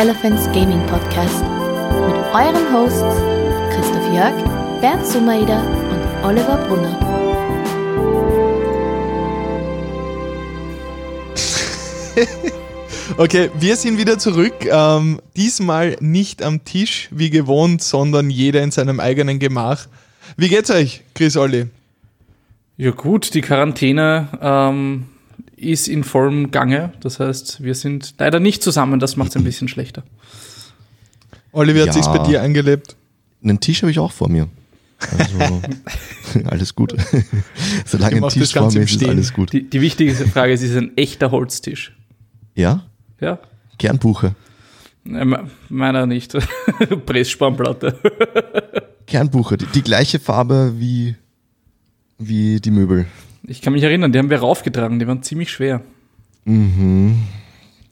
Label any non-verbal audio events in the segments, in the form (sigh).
Elephants Gaming Podcast mit euren Hosts Christoph Jörg, Bernd Sumaida und Oliver Brunner. (laughs) Okay, wir sind wieder zurück. Ähm, diesmal nicht am Tisch wie gewohnt, sondern jeder in seinem eigenen Gemach. Wie geht's euch, Chris Olli? Ja gut, die Quarantäne ähm, ist in vollem Gange. Das heißt, wir sind leider nicht zusammen. Das macht es ein bisschen schlechter. Wie hat Ja. sich's bei dir eingelebt? Einen Tisch habe ich auch vor mir. Also, (laughs) alles gut. (laughs) Solange Ich ein Tisch das vor mir ist, alles gut. Die, die wichtigste Frage ist, ist es ein echter Holztisch? Ja? Ja? Kernbuche. Äh, me- Meiner nicht. (laughs) Pressspannplatte. Kernbuche. Die, die gleiche Farbe wie, wie die Möbel. Ich kann mich erinnern, die haben wir raufgetragen. Die waren ziemlich schwer. Mhm.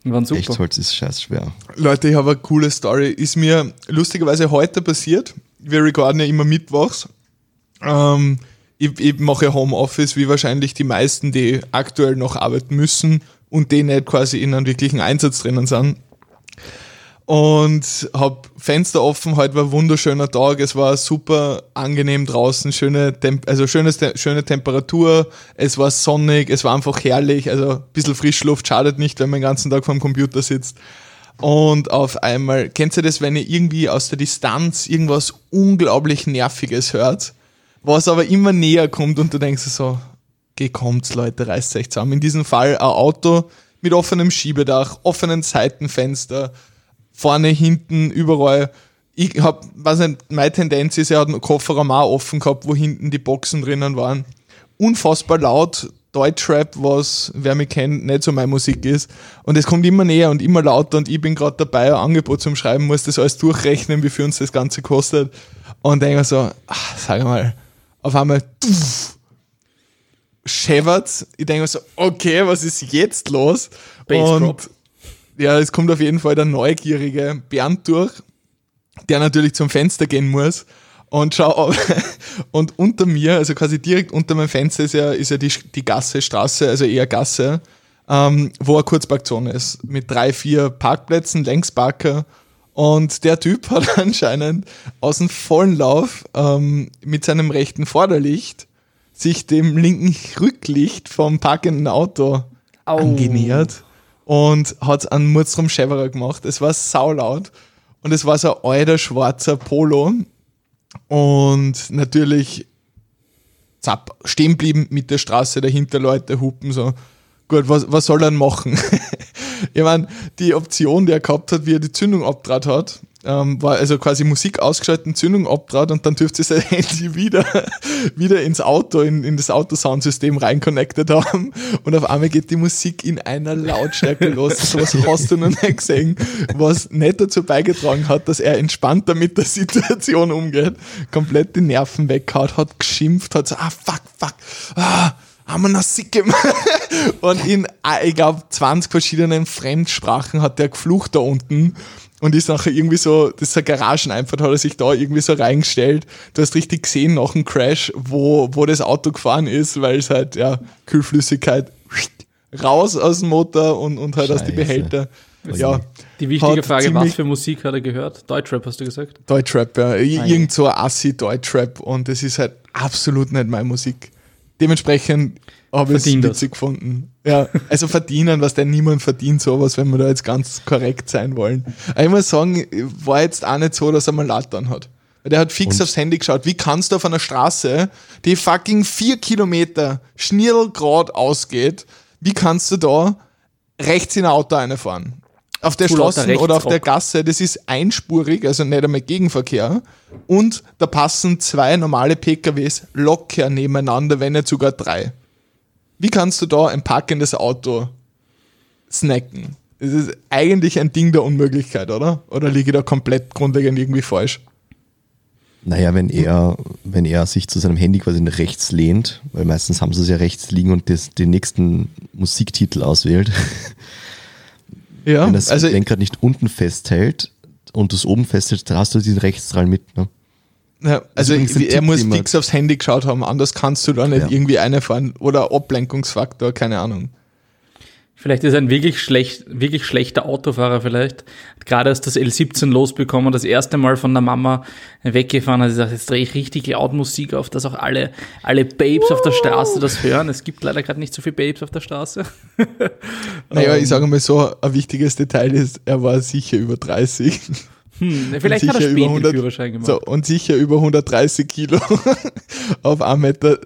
Die waren super. Echtholz ist scheiß schwer. Leute, ich habe eine coole Story. Ist mir lustigerweise heute passiert. Wir recorden ja immer mittwochs. Ähm, ich, ich mache Homeoffice, wie wahrscheinlich die meisten, die aktuell noch arbeiten müssen und die nicht quasi in einem wirklichen Einsatz drinnen sind. Und hab Fenster offen, heute war wunderschöner Tag, es war super angenehm draußen, schöne, Temp also schönes, schöne Temperatur, es war sonnig, es war einfach herrlich, also ein bisschen Frischluft schadet nicht, wenn man den ganzen Tag vorm Computer sitzt. Und auf einmal, kennt ihr das, wenn ihr irgendwie aus der Distanz irgendwas unglaublich Nerviges hört, was aber immer näher kommt und du denkst so, okay, kommt's Leute, reißt euch zusammen. In diesem Fall ein Auto mit offenem Schiebedach, offenen Seitenfenster, vorne, hinten, überall. Ich hab, weiß nicht, meine Tendenz ist, er hat einen Kofferraum auch offen gehabt, wo hinten die Boxen drinnen waren. Unfassbar laut, Deutschrap, was, wer mich kennt, nicht so meine Musik ist. Und es kommt immer näher und immer lauter und ich bin gerade dabei, ein Angebot zum Schreiben, muss das alles durchrechnen, wie viel uns das Ganze kostet. Und denke mir so, ach, sag mal, auf einmal, schäbert. Ich denke mir so, okay, was ist jetzt los? Bassdrop. Und ja, es kommt auf jeden Fall der neugierige Bernd durch, der natürlich zum Fenster gehen muss. Und schau, auf- (laughs) und unter mir, also quasi direkt unter meinem Fenster ist ja, ist ja die, die Gasse, Straße, also eher Gasse, ähm, wo eine Kurzparkzone ist, mit drei, vier Parkplätzen, Längsparker. Und der Typ hat (laughs) anscheinend aus dem vollen Lauf ähm, mit seinem rechten Vorderlicht sich dem linken Rücklicht vom parkenden Auto angenähert und hat einen Mutzrum Scheverer gemacht. Es war saulaut und es war so ein alter schwarzer Polo und natürlich zapp, stehen blieben mit der Straße dahinter Leute hupen so. Gut, was, was soll er denn machen? (laughs) ich meine, die Option, die er gehabt hat, wie er die Zündung abdraht hat, ähm, war also quasi Musik ausgeschaltet, Zündung abdraht und dann dürfte sein (laughs) Handy wieder, wieder ins Auto, in, in das Autosoundsystem reinconnected haben und auf einmal geht die Musik in einer Lautstärke (laughs) los. So was hast du noch nicht gesehen, was nicht dazu beigetragen hat, dass er entspannter mit der Situation umgeht, komplett die Nerven weggehaut, hat geschimpft, hat so, ah fuck, fuck, ah, haben wir noch sick gemacht. Und in, ah, ich glaube, 20 verschiedenen Fremdsprachen hat der geflucht da unten und ist nachher irgendwie so, das ist eine Garageneinfahrt, hat er sich da irgendwie so reingestellt. Du hast richtig gesehen nach dem Crash, wo, wo das Auto gefahren ist, weil es halt, ja, Kühlflüssigkeit raus aus dem Motor und, und halt aus die Scheiße. Behälter. Ja, Die wichtige Frage, was für Musik hat er gehört? Deutschrap hast du gesagt? Deutschrap, ja. Irgend so ein Assi-Deutschrap und das ist halt absolut nicht meine Musik. Dementsprechend habe ich es witzig gefunden. Ja, also verdienen, was denn niemand verdient sowas, wenn wir da jetzt ganz korrekt sein wollen. Aber ich muss sagen, war jetzt auch nicht so, dass er mal Lattern hat. Der hat fix Und? aufs Handy geschaut. Wie kannst du auf einer Straße, die fucking vier Kilometer schnirrgrad ausgeht, wie kannst du da rechts in ein Auto reinfahren? Auf der Straße oder auf der. Gasse, das ist einspurig, also nicht einmal Gegenverkehr. Und da passen zwei normale PKWs locker nebeneinander, wenn nicht sogar drei. Wie kannst du da ein parkendes Auto snacken? Das ist eigentlich ein Ding der Unmöglichkeit, oder? Oder liege ich da komplett grundlegend irgendwie falsch? Naja, wenn er, wenn er sich zu seinem Handy quasi nach rechts lehnt, weil meistens haben sie es ja rechts liegen und das, den nächsten Musiktitel auswählt, Ja, wenn das also Lenkrad nicht unten festhält und das oben festhält, dann hast du diesen Rechtsstrahl mit. Ne? Ja, also er Tipp, muss fix aufs Handy geschaut haben, anders kannst du da nicht Ja. irgendwie eine fahren oder Ablenkungsfaktor, keine Ahnung. Vielleicht ist er ein wirklich, schlecht, wirklich schlechter Autofahrer vielleicht. Gerade als das L17 losbekommen, das erste Mal von der Mama weggefahren hat, gesagt, jetzt drehe ich richtig laut Musik auf, dass auch alle, alle Babes auf der Straße das hören. Es gibt leider gerade nicht so viele Babes auf der Straße. (laughs) Naja, ich sage mal so, ein wichtiges Detail ist, er war sicher über 30. Hm, vielleicht hat er spät über den 100 Führerschein gemacht. So, und sicher über 130 Kilo (laughs) auf 1 Meter,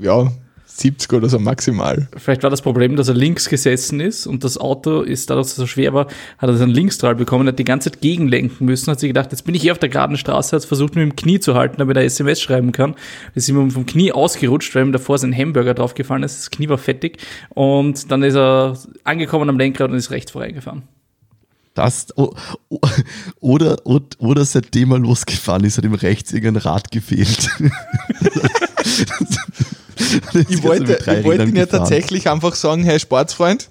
ja, 70 oder so maximal. Vielleicht war das Problem, dass er links gesessen ist und das Auto ist, dadurch, dass so schwer war, hat er so einen Linksstrahl bekommen, hat die ganze Zeit gegenlenken müssen, hat sich gedacht, jetzt bin ich hier auf der geraden Straße, hat versucht mit dem Knie zu halten, damit er SMS schreiben kann. Ist ihm vom Knie ausgerutscht, weil ihm davor sein Hamburger draufgefallen ist, das Knie war fettig und dann ist er angekommen am Lenkrad und ist rechts vorbeigefahren. Das, o- o- oder, oder, oder seitdem er losgefahren ist, hat ihm rechts irgendein Rad gefehlt. (laughs) (laughs) Ich wollte, ich wollte ihn ja tatsächlich einfach sagen, hey Sportsfreund,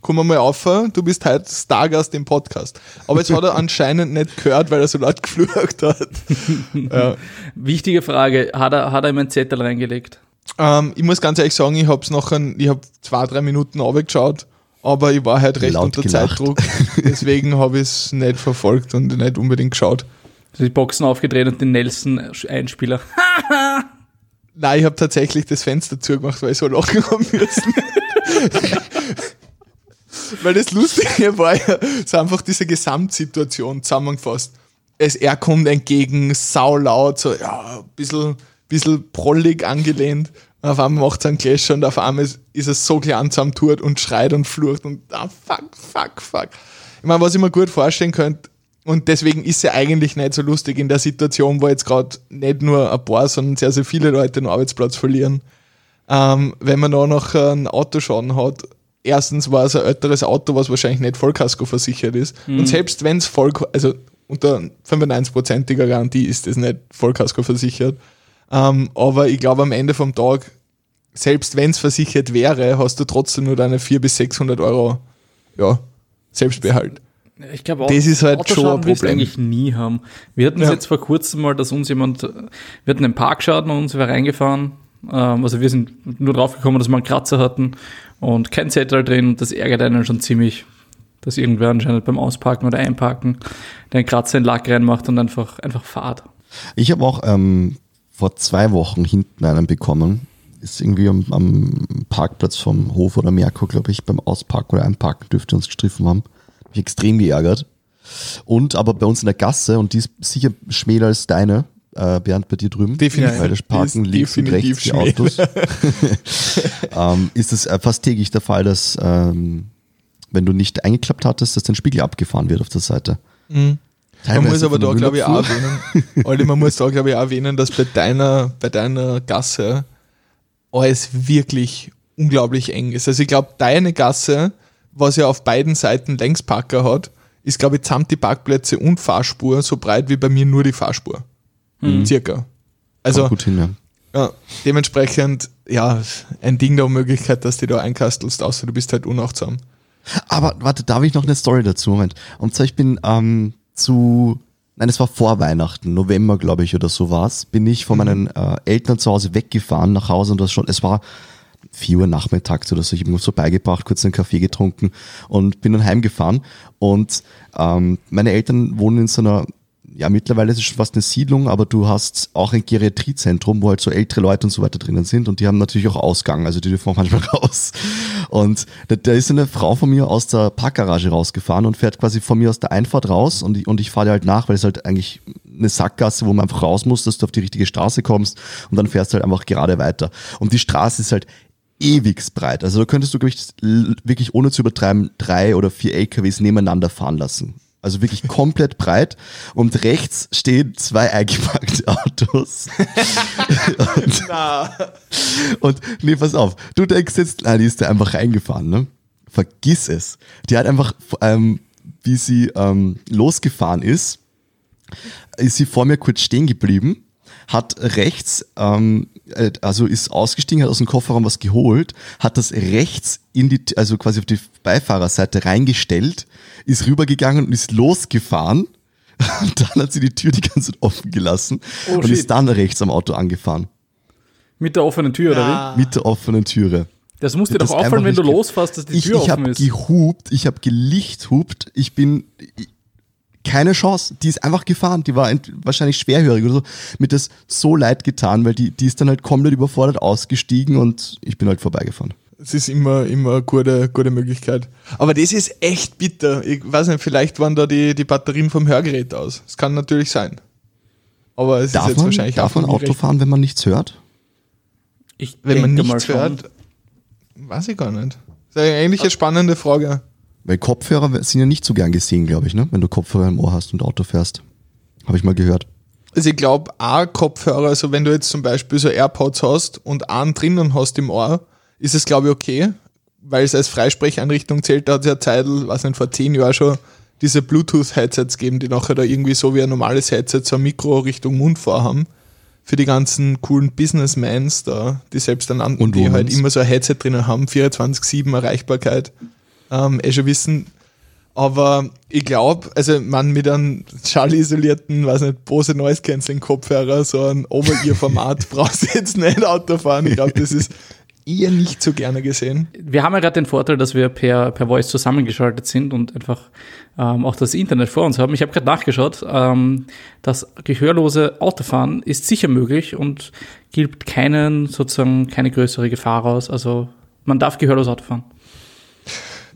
komm mal auf, du bist heute Stargast im Podcast. Aber jetzt hat er anscheinend nicht gehört, weil er so laut (laughs) geflucht hat. (laughs) ja. Wichtige Frage, hat er, hat er ihm einen Zettel reingelegt? ähm, ich muss ganz ehrlich sagen, ich habe es noch ein, ich habe zwei, drei Minuten runtergeschaut, aber ich war halt recht Laut unter gelacht. Zeitdruck. Deswegen habe ich es nicht verfolgt und nicht unbedingt geschaut. Also die Boxen aufgedreht und den Nelson-Einspieler. Nein, ich habe tatsächlich das Fenster zugemacht, weil ich so lachen (laughs) haben müssen. weil das Lustige war ja so einfach diese Gesamtsituation zusammengefasst. Es, er kommt entgegen, saulaut, so ja, ein bisschen, bisschen prollig angelehnt. Und auf einmal macht es einen Clash und auf einmal ist, ist es so klein zusammentut und schreit und flucht und ah, fuck, fuck, fuck. Ich meine, was ich mir gut vorstellen könnte, und deswegen ist er eigentlich nicht so lustig in der Situation, wo jetzt gerade nicht nur ein paar, sondern sehr, sehr viele Leute den Arbeitsplatz verlieren. Ähm, wenn man da noch einen Autoschaden hat, erstens war es ein älteres Auto, was wahrscheinlich nicht Vollkasko versichert ist. Und selbst wenn es voll, also unter 95%iger Garantie ist es nicht Vollkasko versichert. Ähm, aber ich glaube, am Ende vom Tag, selbst wenn es versichert wäre, hast du trotzdem nur deine 400 bis 600 Euro ja, Selbstbehalt. Ich glaube, Das ist halt Autoschaden schon ein willst du eigentlich nie haben. Wir hatten es Ja. jetzt vor kurzem mal, dass uns jemand, wir hatten einen Parkschaden und uns wäre reingefahren. Ähm, also wir sind nur draufgekommen, dass wir einen Kratzer hatten und kein Zettel drin und das ärgert einen schon ziemlich, dass irgendwer anscheinend beim Ausparken oder Einparken den Kratzer in Lack reinmacht und einfach, einfach fahrt. Ich habe auch ähm, vor zwei Wochen hinten einen bekommen. Ist irgendwie am, am Parkplatz vom Hof oder Merkur, glaube ich, beim Ausparken oder Einparken dürfte uns gestriffen haben. Mich extrem geärgert. Und aber bei uns in der Gasse, und die ist sicher schmäler als deine, äh, Bernd, bei dir drüben. Definitiv. Weil das Parken Ist links und rechts die Autos. (laughs) ähm, ist es äh, fast täglich der Fall, dass ähm, wenn du nicht eingeklappt hattest, dass dein Spiegel abgefahren wird auf der Seite. Man Teilweise muss aber da, glaube ich, auch erwähnen, Olli, man muss da, glaube ich, auch erwähnen, dass bei deiner, bei deiner Gasse alles wirklich unglaublich eng ist. Also ich glaube, deine Gasse, was ja auf beiden Seiten Längsparker hat, ist, glaube ich, samt die Parkplätze und Fahrspur so breit wie bei mir nur die Fahrspur. Circa. Also, Kommt gut hin, ja. ja, dementsprechend, ja, ein Ding der Unmöglichkeit, dass du da einkastelst, außer du bist halt unachtsam. Aber warte, da habe ich noch eine Story dazu. Moment. Und zwar, ich bin ähm, zu, nein, es war vor Weihnachten, November, glaube ich, oder so war's, bin ich von meinen äh, Eltern zu Hause weggefahren nach Hause und das schon, es war 4 Uhr nachmittags oder so, ich habe mir so beigebracht, kurz einen Kaffee getrunken und bin dann heimgefahren. Und ähm, meine Eltern wohnen in so einer, ja, mittlerweile ist es schon fast eine Siedlung, aber du hast auch ein Geriatriezentrum, wo halt so ältere Leute und so weiter drinnen sind und die haben natürlich auch Ausgang, also die dürfen auch manchmal (laughs) raus. Und da, da ist eine Frau von mir aus der Parkgarage rausgefahren und fährt quasi von mir aus der Einfahrt raus und ich, und ich fahre halt nach, weil es halt eigentlich eine Sackgasse, wo man einfach raus muss, dass du auf die richtige Straße kommst und dann fährst du halt einfach gerade weiter. Und die Straße ist halt ewig breit. Also da könntest du, wirklich ohne zu übertreiben drei oder vier LKWs nebeneinander fahren lassen. Also wirklich komplett breit und rechts stehen zwei eingepackte Autos. (laughs) und, und nee, pass auf, du denkst jetzt, na, die ist da einfach reingefahren, ne? Vergiss es. Die hat einfach, ähm, wie sie ähm, losgefahren ist, ist sie vor mir kurz stehen geblieben, hat rechts, ähm, äh, also ist ausgestiegen, hat aus dem Kofferraum was geholt, hat das rechts in die, also quasi auf die Beifahrerseite reingestellt, ist rübergegangen und ist losgefahren. (laughs) Und dann hat sie die Tür die ganze Zeit offen gelassen Oh, und shit. ist dann rechts am Auto angefahren. Mit der offenen Tür, oder Mit der offenen Türe. Das muss dir Das doch auffallen, wenn du losfährst, dass die Ich, Tür ich offen habe ist. gehupt, ich habe gelichthupt, ich bin ich, keine Chance. Die ist einfach gefahren, die war wahrscheinlich schwerhörig oder so. Mir das so leid getan, weil die, die ist dann halt komplett überfordert ausgestiegen und ich bin halt vorbeigefahren. Es ist immer, immer eine gute, gute Möglichkeit. Aber das ist echt bitter. Ich weiß nicht, vielleicht waren da die, die Batterien vom Hörgerät aus. Das kann natürlich sein. Aber es ist Darf jetzt man, wahrscheinlich darf auch man Auto recht. fahren, wenn man nichts hört? Ich Wenn man nichts hört, weiß ich gar nicht. Das ist eigentlich eine spannende Frage. Weil Kopfhörer sind ja nicht so gern gesehen, glaube ich, ne? wenn du Kopfhörer im Ohr hast und Auto fährst. Habe ich mal gehört. Also ich glaube, ein Kopfhörer, also wenn du jetzt zum Beispiel so AirPods hast und einen drinnen hast im Ohr, ist es glaube ich okay, weil es als Freisprecheinrichtung zählt. Da hat es ja Zeit, weiß nicht, vor zehn Jahren schon diese Bluetooth-Headsets geben, die nachher da irgendwie so wie ein normales Headset so ein Mikro Richtung Mund vorhaben. Für die ganzen coolen Businessmans da, die selbst dann Und die halt immer so ein Headset drinnen haben, 24-7 Erreichbarkeit, ähm, eh schon wissen. Aber ich glaube, also man mit einem schallisolierten, weiß nicht, Bose Noise Cancelling Kopfhörer, so ein Over-Ear-Format (laughs) brauchst du jetzt nicht Auto fahren. Ich glaube, das ist eher nicht so gerne gesehen. Wir haben ja gerade den Vorteil, dass wir per, per Voice zusammengeschaltet sind und einfach ähm, auch das Internet vor uns haben. Ich habe gerade nachgeschaut, ähm, das gehörlose Autofahren ist sicher möglich und gibt keinen, sozusagen keine größere Gefahr aus. Also man darf gehörlos Auto fahren.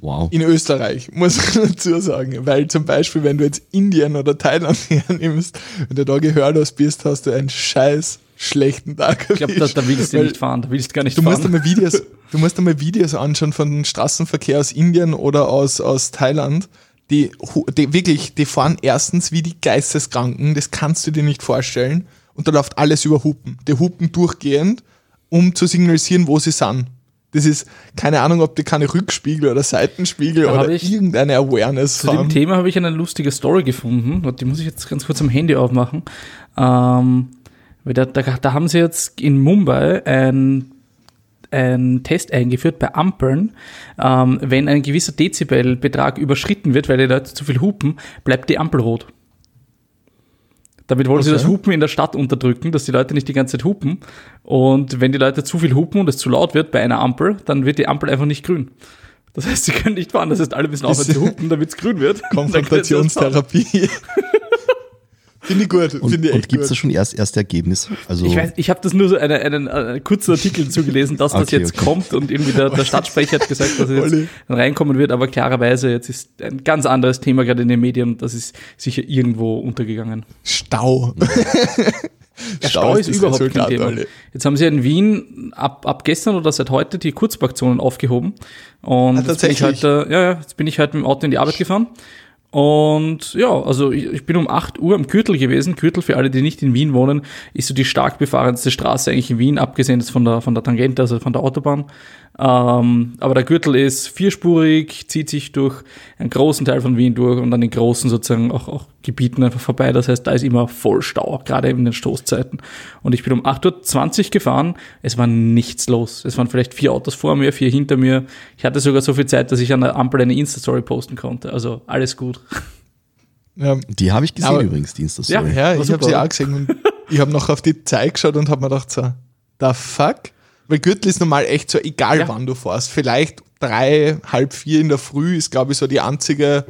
Wow. In Österreich, muss man (laughs) dazu sagen. Weil zum Beispiel, wenn du jetzt Indien oder Thailand (laughs) hernimmst, wenn du da gehörlos bist, hast du einen scheiß schlechten Tag. Ich glaube, da, da willst du nicht fahren, da willst du gar nicht Du musst fahren. einmal Videos, (laughs) du musst einmal Videos anschauen von dem Straßenverkehr aus Indien oder aus, aus Thailand. Die, die wirklich, die fahren erstens wie die Geisteskranken, das kannst du dir nicht vorstellen. Und da läuft alles über Hupen. Die hupen durchgehend, um zu signalisieren, wo sie sind. Das ist keine Ahnung, ob die keine Rückspiegel oder Seitenspiegel Da oder irgendeine Awareness Zu dem fahren. Thema habe ich eine lustige Story gefunden. Und die muss ich jetzt ganz kurz am Handy aufmachen. Ähm, da, da, da haben sie jetzt in Mumbai ein, ein Test eingeführt bei Ampeln. Ähm, wenn ein gewisser Dezibelbetrag überschritten wird, weil die Leute zu viel hupen, bleibt die Ampel rot. Damit wollen sie Okay. das Hupen in der Stadt unterdrücken, dass die Leute nicht die ganze Zeit hupen. Und wenn die Leute zu viel hupen und es zu laut wird bei einer Ampel, dann wird die Ampel einfach nicht grün. Das heißt, sie können nicht fahren. Das heißt, alle müssen aufhören zu hupen, damit es grün wird. (laughs) Sie. Konfrontationstherapie. Finde ich gut. Und, Finde ich und echt gibt es da schon erst erste Ergebnisse? Also Ich weiß, ich habe das nur so einen, einen, einen kurzen Artikel zugelesen, dass das Okay, jetzt okay. kommt und irgendwie der, der Stadtsprecher hat gesagt, dass es jetzt reinkommen wird, aber klarerweise jetzt ist ein ganz anderes Thema gerade in den Medien und das ist sicher irgendwo untergegangen. Stau. Der (laughs) Stau ist das überhaupt kein Thema. Olli. Jetzt haben sie in Wien ab, ab gestern oder seit heute die Kurzparkzonen aufgehoben. Und Ah, jetzt bin ich heute, ja, ja, jetzt bin ich heute mit dem Auto in die Arbeit gefahren. Und ja, also ich, ich bin um 8 Uhr am Gürtel gewesen. Gürtel, für alle, die nicht in Wien wohnen, ist so die stark befahrenste Straße eigentlich in Wien, abgesehen jetzt von der, von der Tangente, also von der Autobahn. Ähm, aber der Gürtel ist vierspurig, zieht sich durch einen großen Teil von Wien durch und an den großen sozusagen auch, auch Gebieten einfach vorbei. Das heißt, da ist immer voll Stau, gerade in den Stoßzeiten. Und ich bin um 8.20 Uhr gefahren, es war nichts los. Es waren vielleicht vier Autos vor mir, vier hinter mir. Ich hatte sogar so viel Zeit, dass ich an der Ampel eine Insta-Story posten konnte. Also alles gut. Ja, die habe ich gesehen Aber- übrigens, die Insta Ja, Story. Ja, ich habe sie auch gesehen und ich habe noch auf die Zeit geschaut und habe mir gedacht, so, the fuck? Weil Gürtel ist normal echt so, egal Ja. wann du fährst. Vielleicht drei, halb vier in der Früh ist, glaube ich, so die einzige,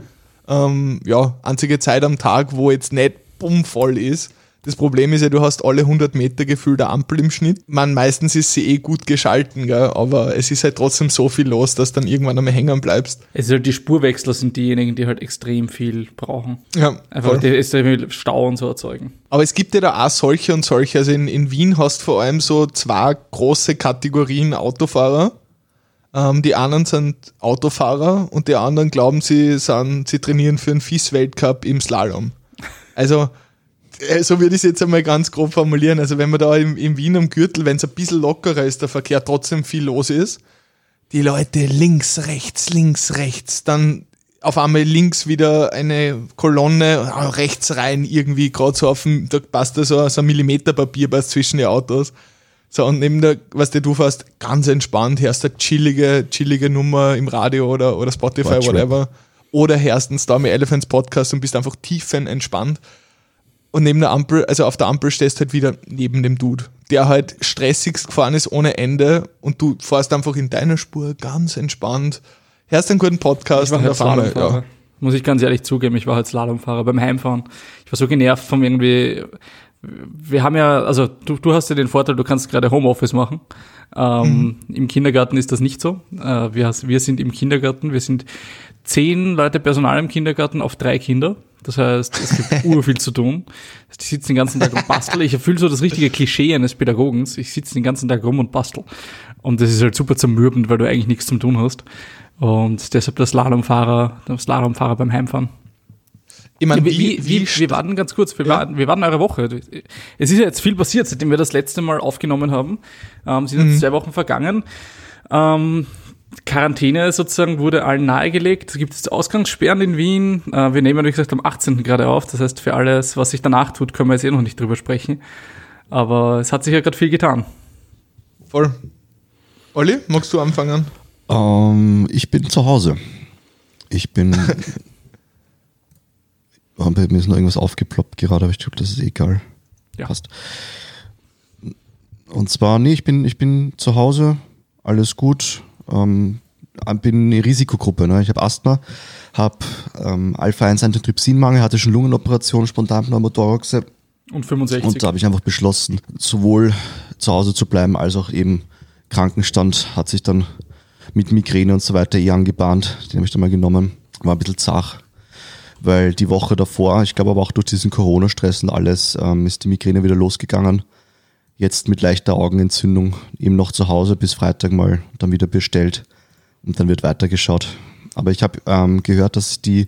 ähm, ja, einzige Zeit am Tag, wo jetzt nicht bummvoll ist. Das Problem ist ja, du hast alle 100 Meter gefühlt eine Ampel im Schnitt. Man, meistens ist sie eh gut geschalten, gell? aber es ist halt trotzdem so viel los, dass dann irgendwann einmal hängen bleibst. Es ist halt die Spurwechsler sind diejenigen, die halt extrem viel brauchen. Ja, Einfach die extrem Stau und so erzeugen. Aber es gibt ja da auch solche und solche. Also in, in Wien hast du vor allem so zwei große Kategorien Autofahrer. Ähm, die einen sind Autofahrer und die anderen glauben, sie, sind, sie trainieren für einen FIS-Weltcup im Slalom. Also, so würde ich es jetzt einmal ganz grob formulieren. Also, wenn man da im, im Wien am Gürtel, wenn es ein bisschen lockerer ist, der Verkehr trotzdem viel los ist, die Leute links, rechts, links, rechts, dann auf einmal links wieder eine Kolonne, ah, rechts rein irgendwie, gerade so auf dem, da passt da so, so ein Millimeter Papier passt zwischen die Autos. So, und neben der, was der du fährst, ganz entspannt, hörst eine chillige, chillige Nummer im Radio oder, oder Spotify, Deutschrap. whatever. Oder hörst einen Stormy Elephants Podcast und bist einfach tiefenentspannt. Und neben der Ampel, also auf der Ampel stehst halt wieder neben dem Dude, der halt stressigst gefahren ist ohne Ende und du fährst einfach in deiner Spur ganz entspannt, hörst einen guten Podcast und halt auf einmal, ja. Muss ich ganz ehrlich zugeben, ich war halt Slalomfahrer beim Heimfahren. Ich war so genervt vom irgendwie. Wir haben ja, also du, du hast ja den Vorteil, du kannst gerade Homeoffice machen. Ähm, Im Kindergarten ist das nicht so. Äh, wir, wir sind im Kindergarten, wir sind zehn Leute Personal im Kindergarten auf drei Kinder. Das heißt, es gibt (laughs) urviel zu tun. Die sitzen den ganzen Tag und basteln. Ich erfülle so das richtige Klischee eines Pädagogens. Ich sitze den ganzen Tag rum und bastel. Und das ist halt super zermürbend, weil du eigentlich nichts zum tun hast. Und deshalb der Slalomfahrer, der Slalomfahrer beim Heimfahren. Ich meine, wie, wie, wie, wir warten ganz kurz, wir, Ja. warten, wir warten eure Woche. Es ist ja jetzt viel passiert, seitdem wir das letzte Mal aufgenommen haben. Ähm, sind Mhm. jetzt zwei Wochen vergangen. Ähm, Quarantäne sozusagen wurde allen nahegelegt. Es gibt jetzt Ausgangssperren in Wien. Äh, wir nehmen, wie gesagt, am 18. gerade auf. Das heißt, für alles, was sich danach tut, können wir jetzt eh noch nicht drüber sprechen. Aber es hat sich ja gerade viel getan. voll. Olli, magst du anfangen? Ähm, ich bin zu Hause. Ich bin. (laughs) Oh, mir ist noch irgendwas aufgeploppt gerade, aber ich glaube, das ist egal. Ja. Passt. Und zwar, nee, ich bin, ich bin zu Hause, alles gut. Ähm, bin eine Risikogruppe. Ne? Ich habe Asthma, habe ähm, Alpha-1-Antitrypsinmangel, hatte schon Lungenoperation, spontan Pneumothoraxe. Und 65. Und da habe ich einfach beschlossen, sowohl zu Hause zu bleiben, als auch eben Krankenstand hat sich dann mit Migräne und so weiter eh angebahnt. Den habe ich dann mal genommen. War ein bisschen zach, weil die Woche davor, ich glaube aber auch durch diesen Corona-Stress und alles, ähm, ist die Migräne wieder losgegangen. Jetzt mit leichter Augenentzündung eben noch zu Hause bis Freitag mal dann wieder bestellt und dann wird weitergeschaut. Aber ich habe ähm, gehört, dass die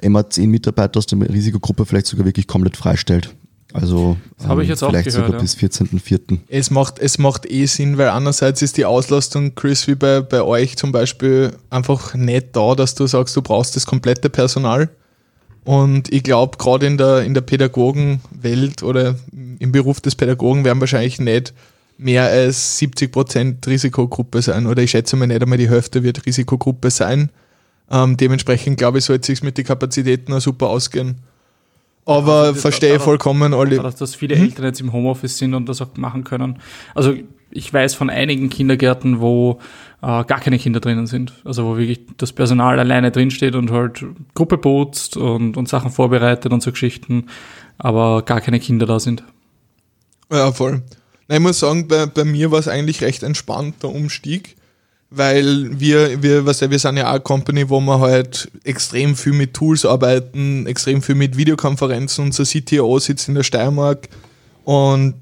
MA10-Mitarbeiter aus der Risikogruppe vielleicht sogar wirklich komplett freistellt. Also Das habe ich jetzt auch vielleicht gehört, sogar ja. bis 14.04. Es macht, es macht eh Sinn, weil einerseits ist die Auslastung, Chris, wie bei, bei euch zum Beispiel, einfach nicht da, dass du sagst, du brauchst das komplette Personal. Und ich glaube, gerade in der, in der Pädagogenwelt oder im Beruf des Pädagogen werden wahrscheinlich nicht mehr als 70 Prozent Risikogruppe sein. Oder ich schätze mal nicht einmal die Hälfte wird Risikogruppe sein. Ähm, dementsprechend glaube ich, sollte es sich mit den Kapazitäten auch super ausgehen. Aber Also verstehe aber- vollkommen, Olli. Dadurch, dass viele Eltern jetzt im Homeoffice sind und das auch machen können. Also ich weiß von einigen Kindergärten, wo gar keine Kinder drinnen sind. Also wo wirklich das Personal alleine drinsteht und halt Gruppe putzt und, und Sachen vorbereitet und so Geschichten, aber gar keine Kinder da sind. Ja, voll. Ich muss sagen, bei, bei mir war es eigentlich recht entspannt, der Umstieg, weil wir, wir, was ja, wir sind ja auch eine Company, wo wir halt extrem viel mit Tools arbeiten, extrem viel mit Videokonferenzen. Unser CTO sitzt in der Steiermark und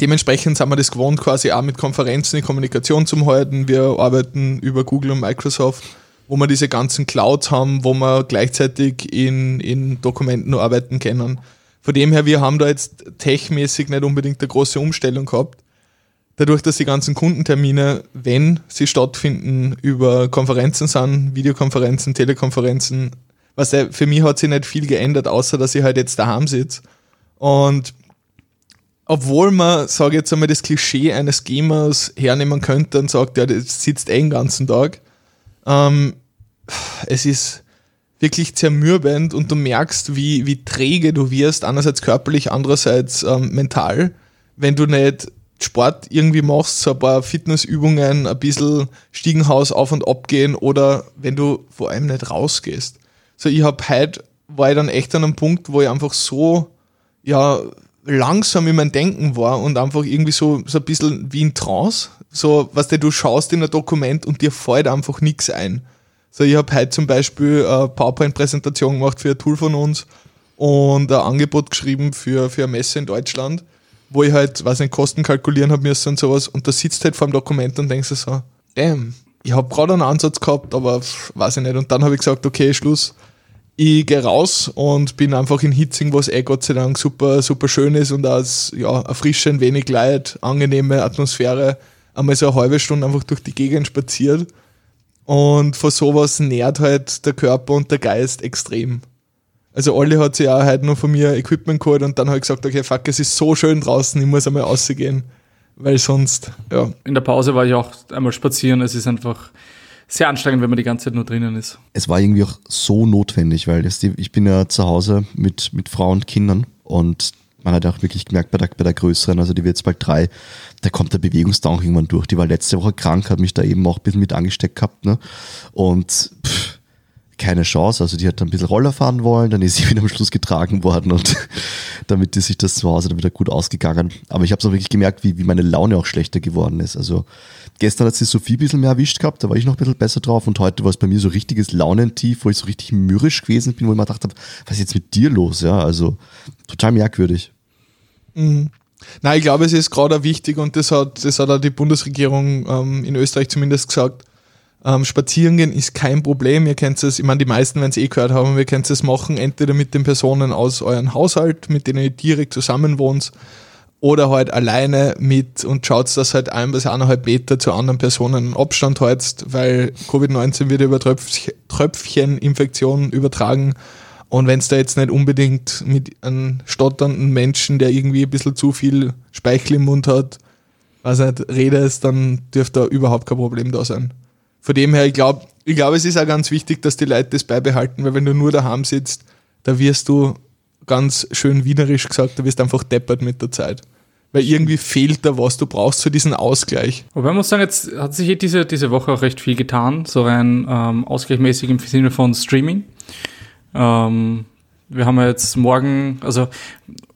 dementsprechend sind wir das gewohnt, quasi auch mit Konferenzen die Kommunikation zu halten. Wir arbeiten über Google und Microsoft, wo wir diese ganzen Clouds haben, wo wir gleichzeitig in, in Dokumenten arbeiten können. Von dem her, wir haben da jetzt techmäßig nicht unbedingt eine große Umstellung gehabt. Dadurch, dass die ganzen Kundentermine, wenn sie stattfinden, über Konferenzen sind, Videokonferenzen, Telekonferenzen, was für mich hat sich nicht viel geändert, außer dass ich halt jetzt daheim sitze. Und obwohl man, sage jetzt einmal, das Klischee eines Gamers hernehmen könnte und sagt, ja, das sitzt eh den ganzen Tag, ähm, es ist wirklich zermürbend und du merkst, wie, wie träge du wirst, einerseits körperlich, andererseits ähm, mental, wenn du nicht Sport irgendwie machst, so ein paar Fitnessübungen, ein bisschen Stiegenhaus auf und ab gehen oder wenn du vor allem nicht rausgehst. So, ich habe heute, war ich dann echt an einem Punkt, wo ich einfach so, ja, langsam in mein Denken war und einfach irgendwie so, so ein bisschen wie in Trance. So, was du, du schaust in ein Dokument und dir fällt einfach nichts ein. So, ich habe heute zum Beispiel eine PowerPoint-Präsentation gemacht für ein Tool von uns und ein Angebot geschrieben für, für eine Messe in Deutschland, wo ich halt, weiß nicht, Kosten kalkulieren habe müssen und sowas und da sitzt halt vor dem Dokument und denkst du so, damn, ich habe gerade einen Ansatz gehabt, aber weiß ich nicht. Und dann habe ich gesagt, okay, Schluss. Ich gehe raus und bin einfach in Hitzing, was eh Gott sei Dank super, super schön ist und als ja, erfrischend, wenig Leid, angenehme Atmosphäre, einmal so eine halbe Stunde einfach durch die Gegend spaziert. Und vor sowas nährt halt der Körper und der Geist extrem. Also Olli hat sich auch heute noch von mir Equipment geholt und dann habe ich gesagt, okay, fuck, es ist so schön draußen, ich muss einmal rausgehen. Weil sonst, ja, In der Pause war ich auch einmal spazieren. Es ist einfach sehr anstrengend, wenn man die ganze Zeit nur drinnen ist. Es war irgendwie auch so notwendig, weil ich bin ja zu Hause mit, mit Frau und Kindern Und man hat auch wirklich gemerkt bei der, bei der größeren, also die wird jetzt bald drei, da kommt der Bewegungsdrang irgendwann durch. Die war letzte Woche krank, hat mich da eben auch ein bisschen mit angesteckt gehabt. Ne? Und pff, keine Chance. Also die hat dann ein bisschen Roller fahren wollen, dann ist sie (laughs) wieder am Schluss getragen worden und (laughs) damit ist sich das zu Hause dann wieder gut ausgegangen. Aber ich habe es auch wirklich gemerkt, wie, wie meine Laune auch schlechter geworden ist. Also gestern hat sie Sophie ein bisschen mehr erwischt gehabt, da war ich noch ein bisschen besser drauf und heute war es bei mir so richtiges Launentief, wo ich so richtig mürrisch gewesen bin, wo ich mir gedacht habe, was ist jetzt mit dir los? Ja, also total merkwürdig. Mhm. Nein, ich glaube, es ist gerade wichtig und das hat, das hat auch die Bundesregierung ähm, in Österreich zumindest gesagt. Ähm, spazieren gehen ist kein Problem. Ihr kennt es, ich meine, die meisten, wenn es eh gehört haben, wir könnt es machen, entweder mit den Personen aus eurem Haushalt, mit denen ihr direkt zusammen wohnt, oder halt alleine mit und schaut, dass halt ein bis eineinhalb Meter zu anderen Personen Abstand haltet, weil Covid-19 wird über Tröpfchen, Tröpfcheninfektionen übertragen und wenn es da jetzt nicht unbedingt mit einem stotternden Menschen, der irgendwie ein bisschen zu viel Speichel im Mund hat, was nicht redest, dann dürfte da überhaupt kein Problem da sein. Von dem her, ich glaube, ich glaube, es ist auch ganz wichtig, dass die Leute das beibehalten, weil wenn du nur daheim sitzt, da wirst du ganz schön wienerisch gesagt, da wirst du einfach deppert mit der Zeit. Weil irgendwie fehlt da was, du brauchst so diesen Ausgleich. Wobei man muss sagen, jetzt hat sich hier diese, diese Woche auch recht viel getan, so rein ähm, ausgleichmäßig im Sinne von Streaming. Ähm, wir haben jetzt morgen, also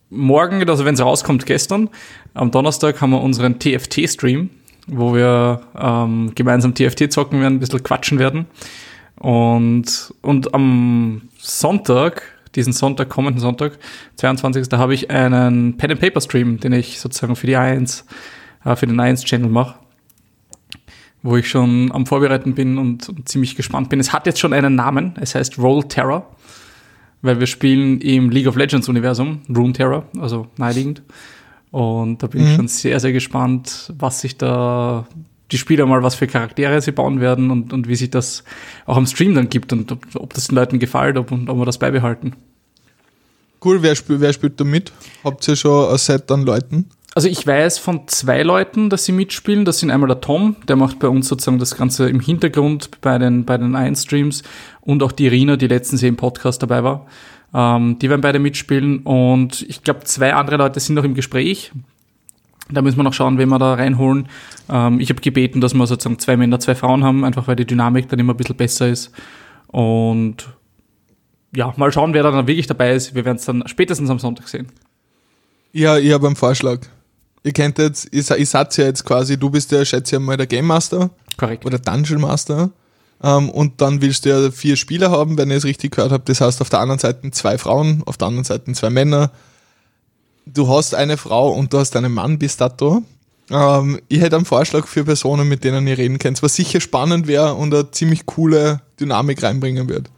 morgen, also wenn es rauskommt, gestern, am Donnerstag haben wir unseren TFT-Stream, wo wir ähm, gemeinsam TFT zocken werden, ein bisschen quatschen werden. Und, und am Sonntag, diesen Sonntag, kommenden Sonntag, 22. Da habe ich einen Pen and Paper Stream, den ich sozusagen für die 1, äh, für den 1 Channel mache. Wo ich schon am Vorbereiten bin und, und ziemlich gespannt bin. Es hat jetzt schon einen Namen, es heißt Roll Terror weil wir spielen im League of Legends Universum, Rune Terror, also naheliegend. Und da bin mhm. ich schon sehr, sehr gespannt, was sich da die Spieler mal, was für Charaktere sie bauen werden und, und wie sich das auch am Stream dann gibt und ob, ob das den Leuten gefällt ob, und ob wir das beibehalten. Cool, wer, spiel, wer spielt da mit? Habt ihr schon ein Set an Leuten? Also ich weiß von zwei Leuten, dass sie mitspielen. Das sind einmal der Tom, der macht bei uns sozusagen das Ganze im Hintergrund bei den, bei den Ein-Streams und auch die Irina, die letztens hier im Podcast dabei war. Ähm, die werden beide mitspielen und ich glaube, zwei andere Leute sind noch im Gespräch. Da müssen wir noch schauen, wen wir da reinholen. Ähm, ich habe gebeten, dass wir sozusagen zwei Männer, zwei Frauen haben, einfach weil die Dynamik dann immer ein bisschen besser ist. Und ja, mal schauen, wer da dann wirklich dabei ist. Wir werden es dann spätestens am Sonntag sehen. Ja, ich habe einen Vorschlag. Ihr kennt jetzt, ihr, ihr seid ja jetzt quasi, du bist ja, schätze ich mal, der Game Master. Korrekt. Oder Dungeon Master. Ähm, und dann willst du ja vier Spieler haben, wenn ihr es richtig gehört habt. Das heißt, auf der anderen Seite zwei Frauen, auf der anderen Seite zwei Männer. Du hast eine Frau und du hast einen Mann bis dato. Ähm, ich hätte einen Vorschlag für Personen, mit denen ihr reden könnt, was sicher spannend wäre und eine ziemlich coole Dynamik reinbringen wird.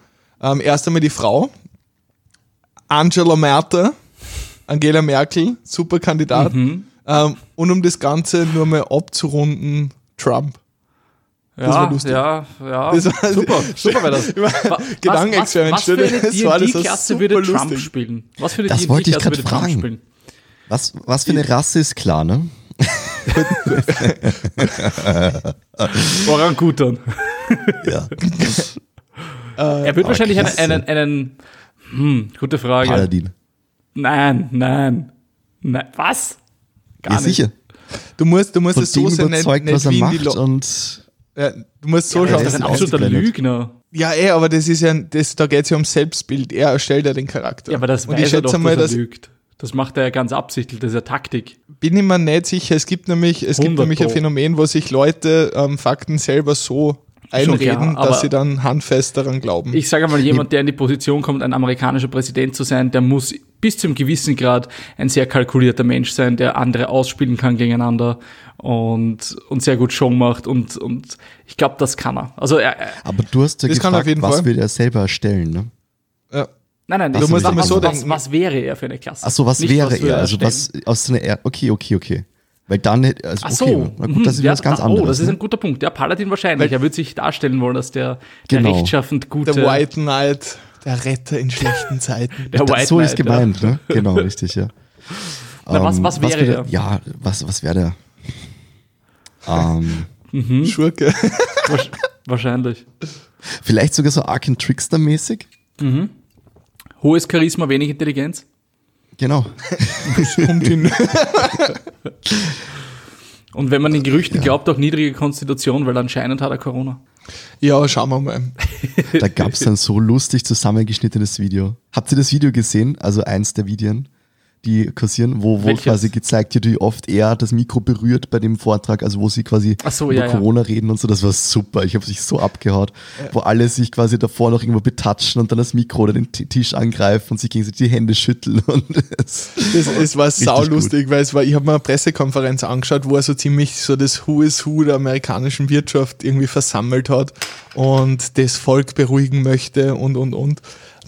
Ähm, erst einmal die Frau. Angela Merkel. Angela Merkel, super Kandidat. Mhm. Ähm, und um das Ganze nur mal abzurunden, Trump. Das ja, war lustig. ja, ja. Das war, super, (laughs) super wäre das. Gedankenexperiment. Was, (laughs) was, was für eine D&D-Klasse würde Trump lustig. spielen? Was für eine das wollte ich gerade fragen. Was, was für eine Rasse ist klar, ne? (laughs) Orangutan. ja. Er wird wahrscheinlich einen, einen, einen, hm, gute Frage. Paladin. Nein, nein. Nein, was? Gar ja, nicht. sicher. Du musst, du musst Von es so sein, nicht, nicht was er macht und ja, du musst so ja, schauen. Das ist ein absoluter Lügner. Ja, eh, aber das ist ja, das, da geht es ja um Selbstbild. Er erstellt ja den Charakter. Ja, aber das und weiß ich er doch, mal, dass er lügt. Das macht er ja ganz absichtlich, das ist ja Taktik. Bin ich mir nicht sicher. Es gibt nämlich, es gibt nämlich ein Phänomen, wo sich Leute ähm, Fakten selber so einreden, klar, dass sie dann handfest daran glauben. Ich sage mal, jemand, der in die Position kommt, ein amerikanischer Präsident zu sein, der muss bis zu einem gewissen Grad ein sehr kalkulierter Mensch sein, der andere ausspielen kann gegeneinander und, und sehr gut Show macht und, und ich glaube, das kann er. Also er, Aber du hast ja das gefragt, was Fall. will er selber erstellen, ne? Ja. Nein, nein, du musst was, so was, was, wäre er für eine Klasse? Ach so, was Nicht, wäre was er? Also was aus so einer, okay, okay, okay. Weil dann, also Ach so, okay, na gut, das ist ja, was ganz anderes. Oh, das ist ne? ein guter Punkt. Der Paladin wahrscheinlich. Weil, er wird sich darstellen wollen, dass der, der genau. rechtschaffend gute. Der White Knight, der Retter in schlechten (laughs) Zeiten. der White so Knight, ist gemeint, ja. ne? Genau, richtig, ja. (laughs) Na, um, was, was ähm, wäre was der? Ja, was, was wäre der? Ähm, mhm. Schurke. (laughs) Wahrscheinlich. Vielleicht sogar so Ark Trickster-mäßig? Mhm. Hohes Charisma, wenig Intelligenz? Genau. (laughs) Kommt hin. Und wenn man den Gerüchten glaubt, auch niedrige Konstitution, weil anscheinend hat er Corona. Ja, schauen wir mal. Da gab es ein so lustig zusammengeschnittenes Video. Habt ihr das Video gesehen? Also eins der Videos, die kursieren, wo, wo Welches? quasi gezeigt wird, wie oft er das Mikro berührt bei dem Vortrag, also wo sie quasi so, über ja, ja. Corona reden und so. Das war super. Ich habe sich so abgehaut, wo alle sich quasi davor noch irgendwo betatschen und dann das Mikro oder den T- Tisch angreifen und sich gegenseitig die Hände schütteln. (laughs) Und es, Es, es war saulustig, weil es war, ich habe mir eine Pressekonferenz angeschaut, wo er so ziemlich so das Who is Who der amerikanischen Wirtschaft irgendwie versammelt hat und das Volk beruhigen möchte und und und.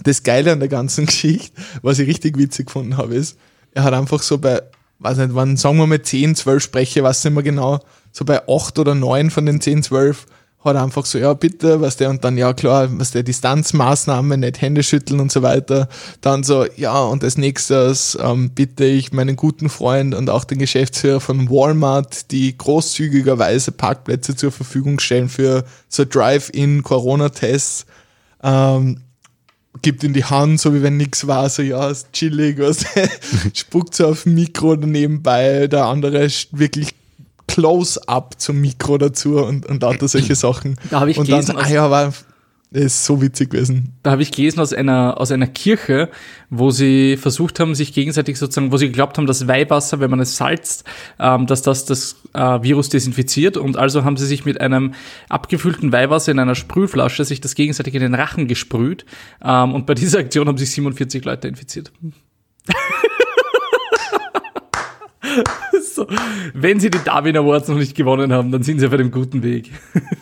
Das Geile an der ganzen (laughs) Geschichte, was ich richtig witzig gefunden habe, ist, er hat einfach so bei, weiß nicht, wann, sagen wir mal 10, 12 Spreche, weiß nicht mehr genau, so bei 8 oder 9 von den 10, 12 hat er einfach so, ja bitte, was der und dann, ja klar, was der Distanzmaßnahme, nicht Hände schütteln und so weiter. Dann so, ja und als nächstes ähm, bitte ich meinen guten Freund und auch den Geschäftsführer von Walmart, die großzügigerweise Parkplätze zur Verfügung stellen für so Drive-in-Corona-Tests. Ähm, gibt in die Hand, so wie wenn nichts war, so ja, ist chillig, was (laughs) spuckt so auf dem Mikro oder nebenbei, der andere ist wirklich close-up zum Mikro dazu und, und lauter (laughs) solche Sachen. Da habe ich und dann, gelesen, ah aus- ja, war, das ist so witzig gewesen. Da habe ich gelesen aus einer, aus einer Kirche, wo sie versucht haben, sich gegenseitig sozusagen, wo sie geglaubt haben, dass Weihwasser, wenn man es salzt, ähm, dass das das äh, Virus desinfiziert. Und also haben sie sich mit einem abgefüllten Weihwasser in einer Sprühflasche sich das gegenseitig in den Rachen gesprüht. Ähm, und bei dieser Aktion haben sich 47 Leute infiziert. (laughs) so. Wenn sie die Darwin Awards noch nicht gewonnen haben, dann sind sie auf einem guten Weg.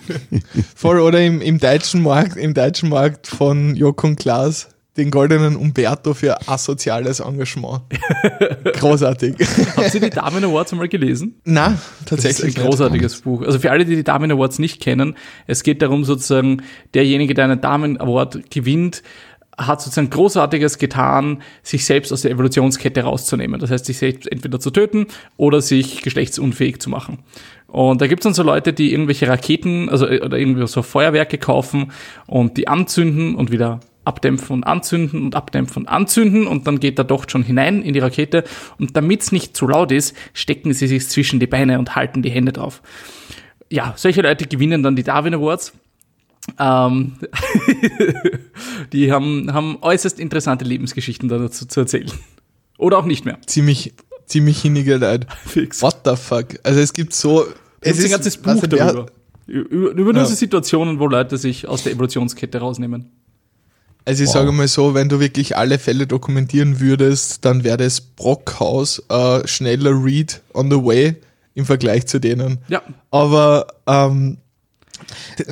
(laughs) Voll, oder im, im deutschen Markt, im deutschen Markt von Joko und Klaas, den goldenen Umberto für asoziales Engagement. (laughs) Großartig. Habt ihr die Darwin Awards einmal gelesen? Na, Das ist tatsächlich. ein großartiges Buch. Also für alle, die die Darwin Awards nicht kennen, es geht darum sozusagen, derjenige, der einen Darwin Award gewinnt, hat sozusagen Großartiges getan, sich selbst aus der Evolutionskette rauszunehmen. Das heißt, sich selbst entweder zu töten oder sich geschlechtsunfähig zu machen. Und da gibt es dann so Leute, die irgendwelche Raketen, also äh, oder irgendwie so Feuerwerke kaufen und die anzünden und wieder abdämpfen und anzünden und abdämpfen und anzünden und dann geht der Docht schon hinein in die Rakete und damit es nicht zu laut ist, stecken sie sich zwischen die Beine und halten die Hände drauf. Ja, solche Leute gewinnen dann die Darwin Awards. Ähm, (laughs) die haben, haben äußerst interessante Lebensgeschichten da dazu zu erzählen. Oder auch nicht mehr. Ziemlich, ziemlich hinnige Leute. Fix. What the fuck? Also es gibt so. Es ist ein ganzes Buch wer- darüber. Über, über Ja. diese Situationen, wo Leute sich aus der Evolutionskette rausnehmen. Also ich Wow. sage mal so, wenn du wirklich alle Fälle dokumentieren würdest, dann wäre das Brockhaus äh, schneller Read on the way im Vergleich zu denen. Ja, Aber ähm,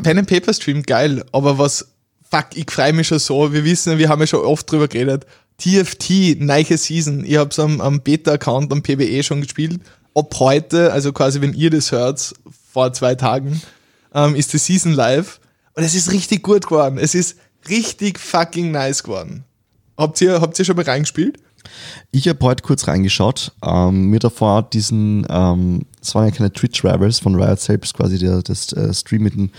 Pen and Paper Stream geil, aber was fuck, ich freue mich schon so. Wir wissen, wir haben ja schon oft drüber geredet. TFT, neue Season. Ich habe es am, am Beta-Account am PBE schon gespielt. Ab heute, also quasi wenn ihr das hört, vor zwei Tagen, ähm, ist die Season live. Und es ist richtig gut geworden. Es ist richtig fucking nice geworden. Habt ihr, habt ihr schon mal reingespielt? Ich habe heute kurz reingeschaut, ähm, mir davor diesen, ähm, das waren ja keine Twitch-Rivals von Riot selbst, quasi der, das äh, Stream mit, dem,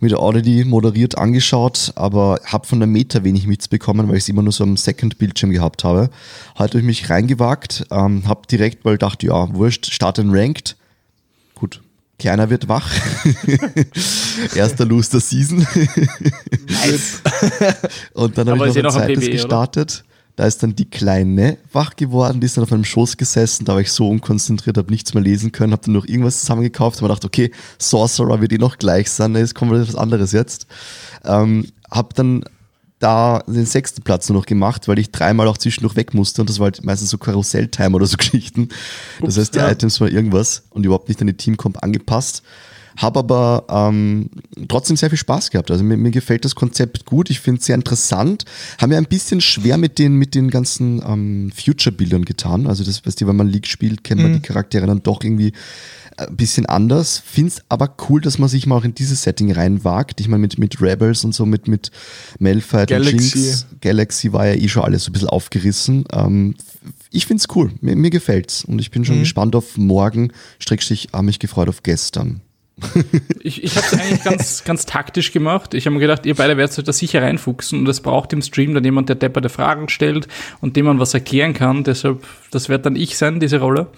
mit der Audity moderiert angeschaut, aber habe von der Meta wenig mitbekommen, weil ich es immer nur so am Second-Bildschirm gehabt habe. Heute habe ich mich reingewagt, ähm, habe direkt mal gedacht, ja, wurscht, start in Ranked. Gut, kleiner wird wach. (laughs) Erster Lose der Season. (laughs) Und dann habe ich noch ein zweites oder? gestartet. Da ist dann die Kleine wach geworden, die ist dann auf meinem Schoß gesessen, da war ich so unkonzentriert, habe nichts mehr lesen können, habe dann noch irgendwas zusammengekauft, habe mir gedacht, okay, Sorcerer wird eh noch gleich sein, jetzt kommt was anderes jetzt. Ähm, habe dann da den sechsten Platz nur noch gemacht, weil ich dreimal auch zwischendurch weg musste und das war halt meistens so Karussell-Time oder so (laughs) Geschichten. Das heißt, die ja. Items waren irgendwas und überhaupt nicht an die Teamcomp angepasst. Habe aber ähm, trotzdem sehr viel Spaß gehabt. Also mir, mir gefällt das Konzept gut. Ich finde es sehr interessant. Haben wir ein bisschen schwer mit den, mit den ganzen ähm, Future-Bildern getan. Also das, weißt du, wenn man League spielt, kennt man die Charaktere dann doch irgendwie ein bisschen anders. Finde es aber cool, dass man sich mal auch in dieses Setting reinwagt. Ich meine, mit, mit Rebels und so, mit, mit Malphite und Galaxy. Jinx. Galaxy war ja eh schon alles so ein bisschen aufgerissen. Ähm, ich finde es cool. Mir, mir gefällt's. Und ich bin schon gespannt auf morgen, Schrägstrich, habe mich gefreut auf gestern. Ich, ich habe es eigentlich ganz, (laughs) ganz taktisch gemacht. Ich habe mir gedacht, ihr beide werdet euch da sicher reinfuchsen und es braucht im Stream dann jemand, der depperte Fragen stellt und dem man was erklären kann. Deshalb, das wird dann ich sein, diese Rolle.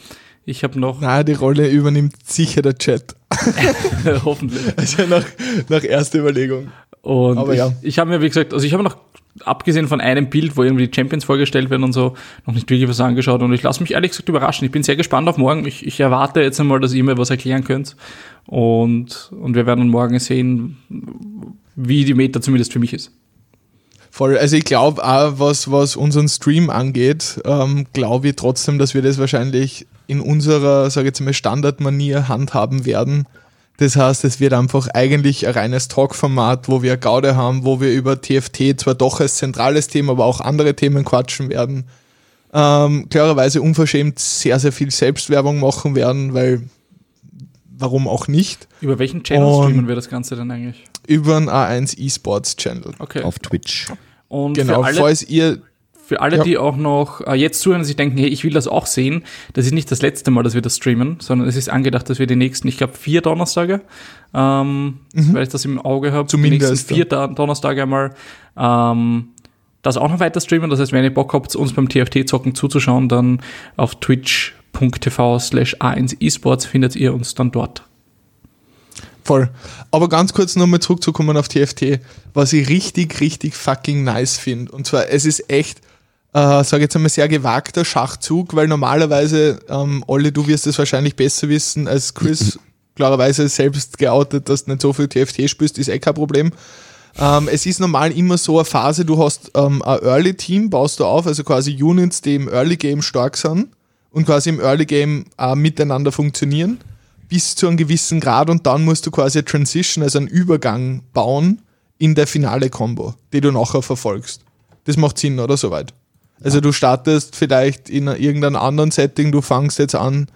Ich habe noch. Na, die Rolle übernimmt sicher der Chat. (laughs) hoffentlich. Also nach, nach erster Überlegung. Und Aber ich, ja. ich habe mir, wie gesagt, also ich habe noch, abgesehen von einem Bild, wo irgendwie die Champions vorgestellt werden und so, noch nicht wirklich was angeschaut und ich lasse mich ehrlich gesagt überraschen. Ich bin sehr gespannt auf morgen. Ich, ich erwarte jetzt einmal, dass ihr mir was erklären könnt. Und, und wir werden morgen sehen, wie die Meta zumindest für mich ist. Voll. Also ich glaube auch, was, was unseren Stream angeht, ähm, glaube ich trotzdem, dass wir das wahrscheinlich in unserer, sage ich jetzt mal, Standardmanier handhaben werden. Das heißt, es wird einfach eigentlich ein reines Talk-Format, wo wir Gaude haben, wo wir über TFT zwar doch als zentrales Thema, aber auch andere Themen quatschen werden. Ähm, klarerweise unverschämt sehr, sehr viel Selbstwerbung machen werden, weil warum auch nicht? Über welchen Channel Und- streamen wir das Ganze dann eigentlich? Über einen A1 eSports Channel. Okay. Auf Twitch. Und Genau, für alle, falls ihr Für alle, Ja. die auch noch äh, jetzt zuhören und sich denken, hey, ich will das auch sehen, das ist nicht das letzte Mal, dass wir das streamen, sondern es ist angedacht, dass wir die nächsten, ich glaube, vier Donnerstage, ähm, weil ich das im Auge habe, die Mhm. Zumindest, nächsten vier Da- Donnerstage einmal, ähm, das auch noch weiter streamen. Das heißt, wenn ihr Bock habt, uns beim TFT-Zocken zuzuschauen, dann auf twitch.tv slash a1 esports findet ihr uns dann dort. Voll. Aber ganz kurz nochmal zurückzukommen auf TFT, was ich richtig, richtig fucking nice finde. Und zwar, es ist echt, äh, sage jetzt einmal, sehr gewagter Schachzug, weil normalerweise, ähm, Olli, du wirst es wahrscheinlich besser wissen als Chris, (clears throat) klarerweise selbst geoutet, dass du nicht so viel TFT spielst, ist eh kein Problem. Ähm, es ist normal immer so eine Phase, du hast ähm, ein Early-Team, baust du auf, also quasi Units, die im Early-Game stark sind und quasi im Early-Game äh, miteinander funktionieren bis zu einem gewissen Grad und dann musst du quasi eine Transition, also einen Übergang bauen in der finale Combo, die du nachher verfolgst. Das macht Sinn, oder soweit? Also du startest vielleicht in irgendeinem anderen Setting, du fangst jetzt an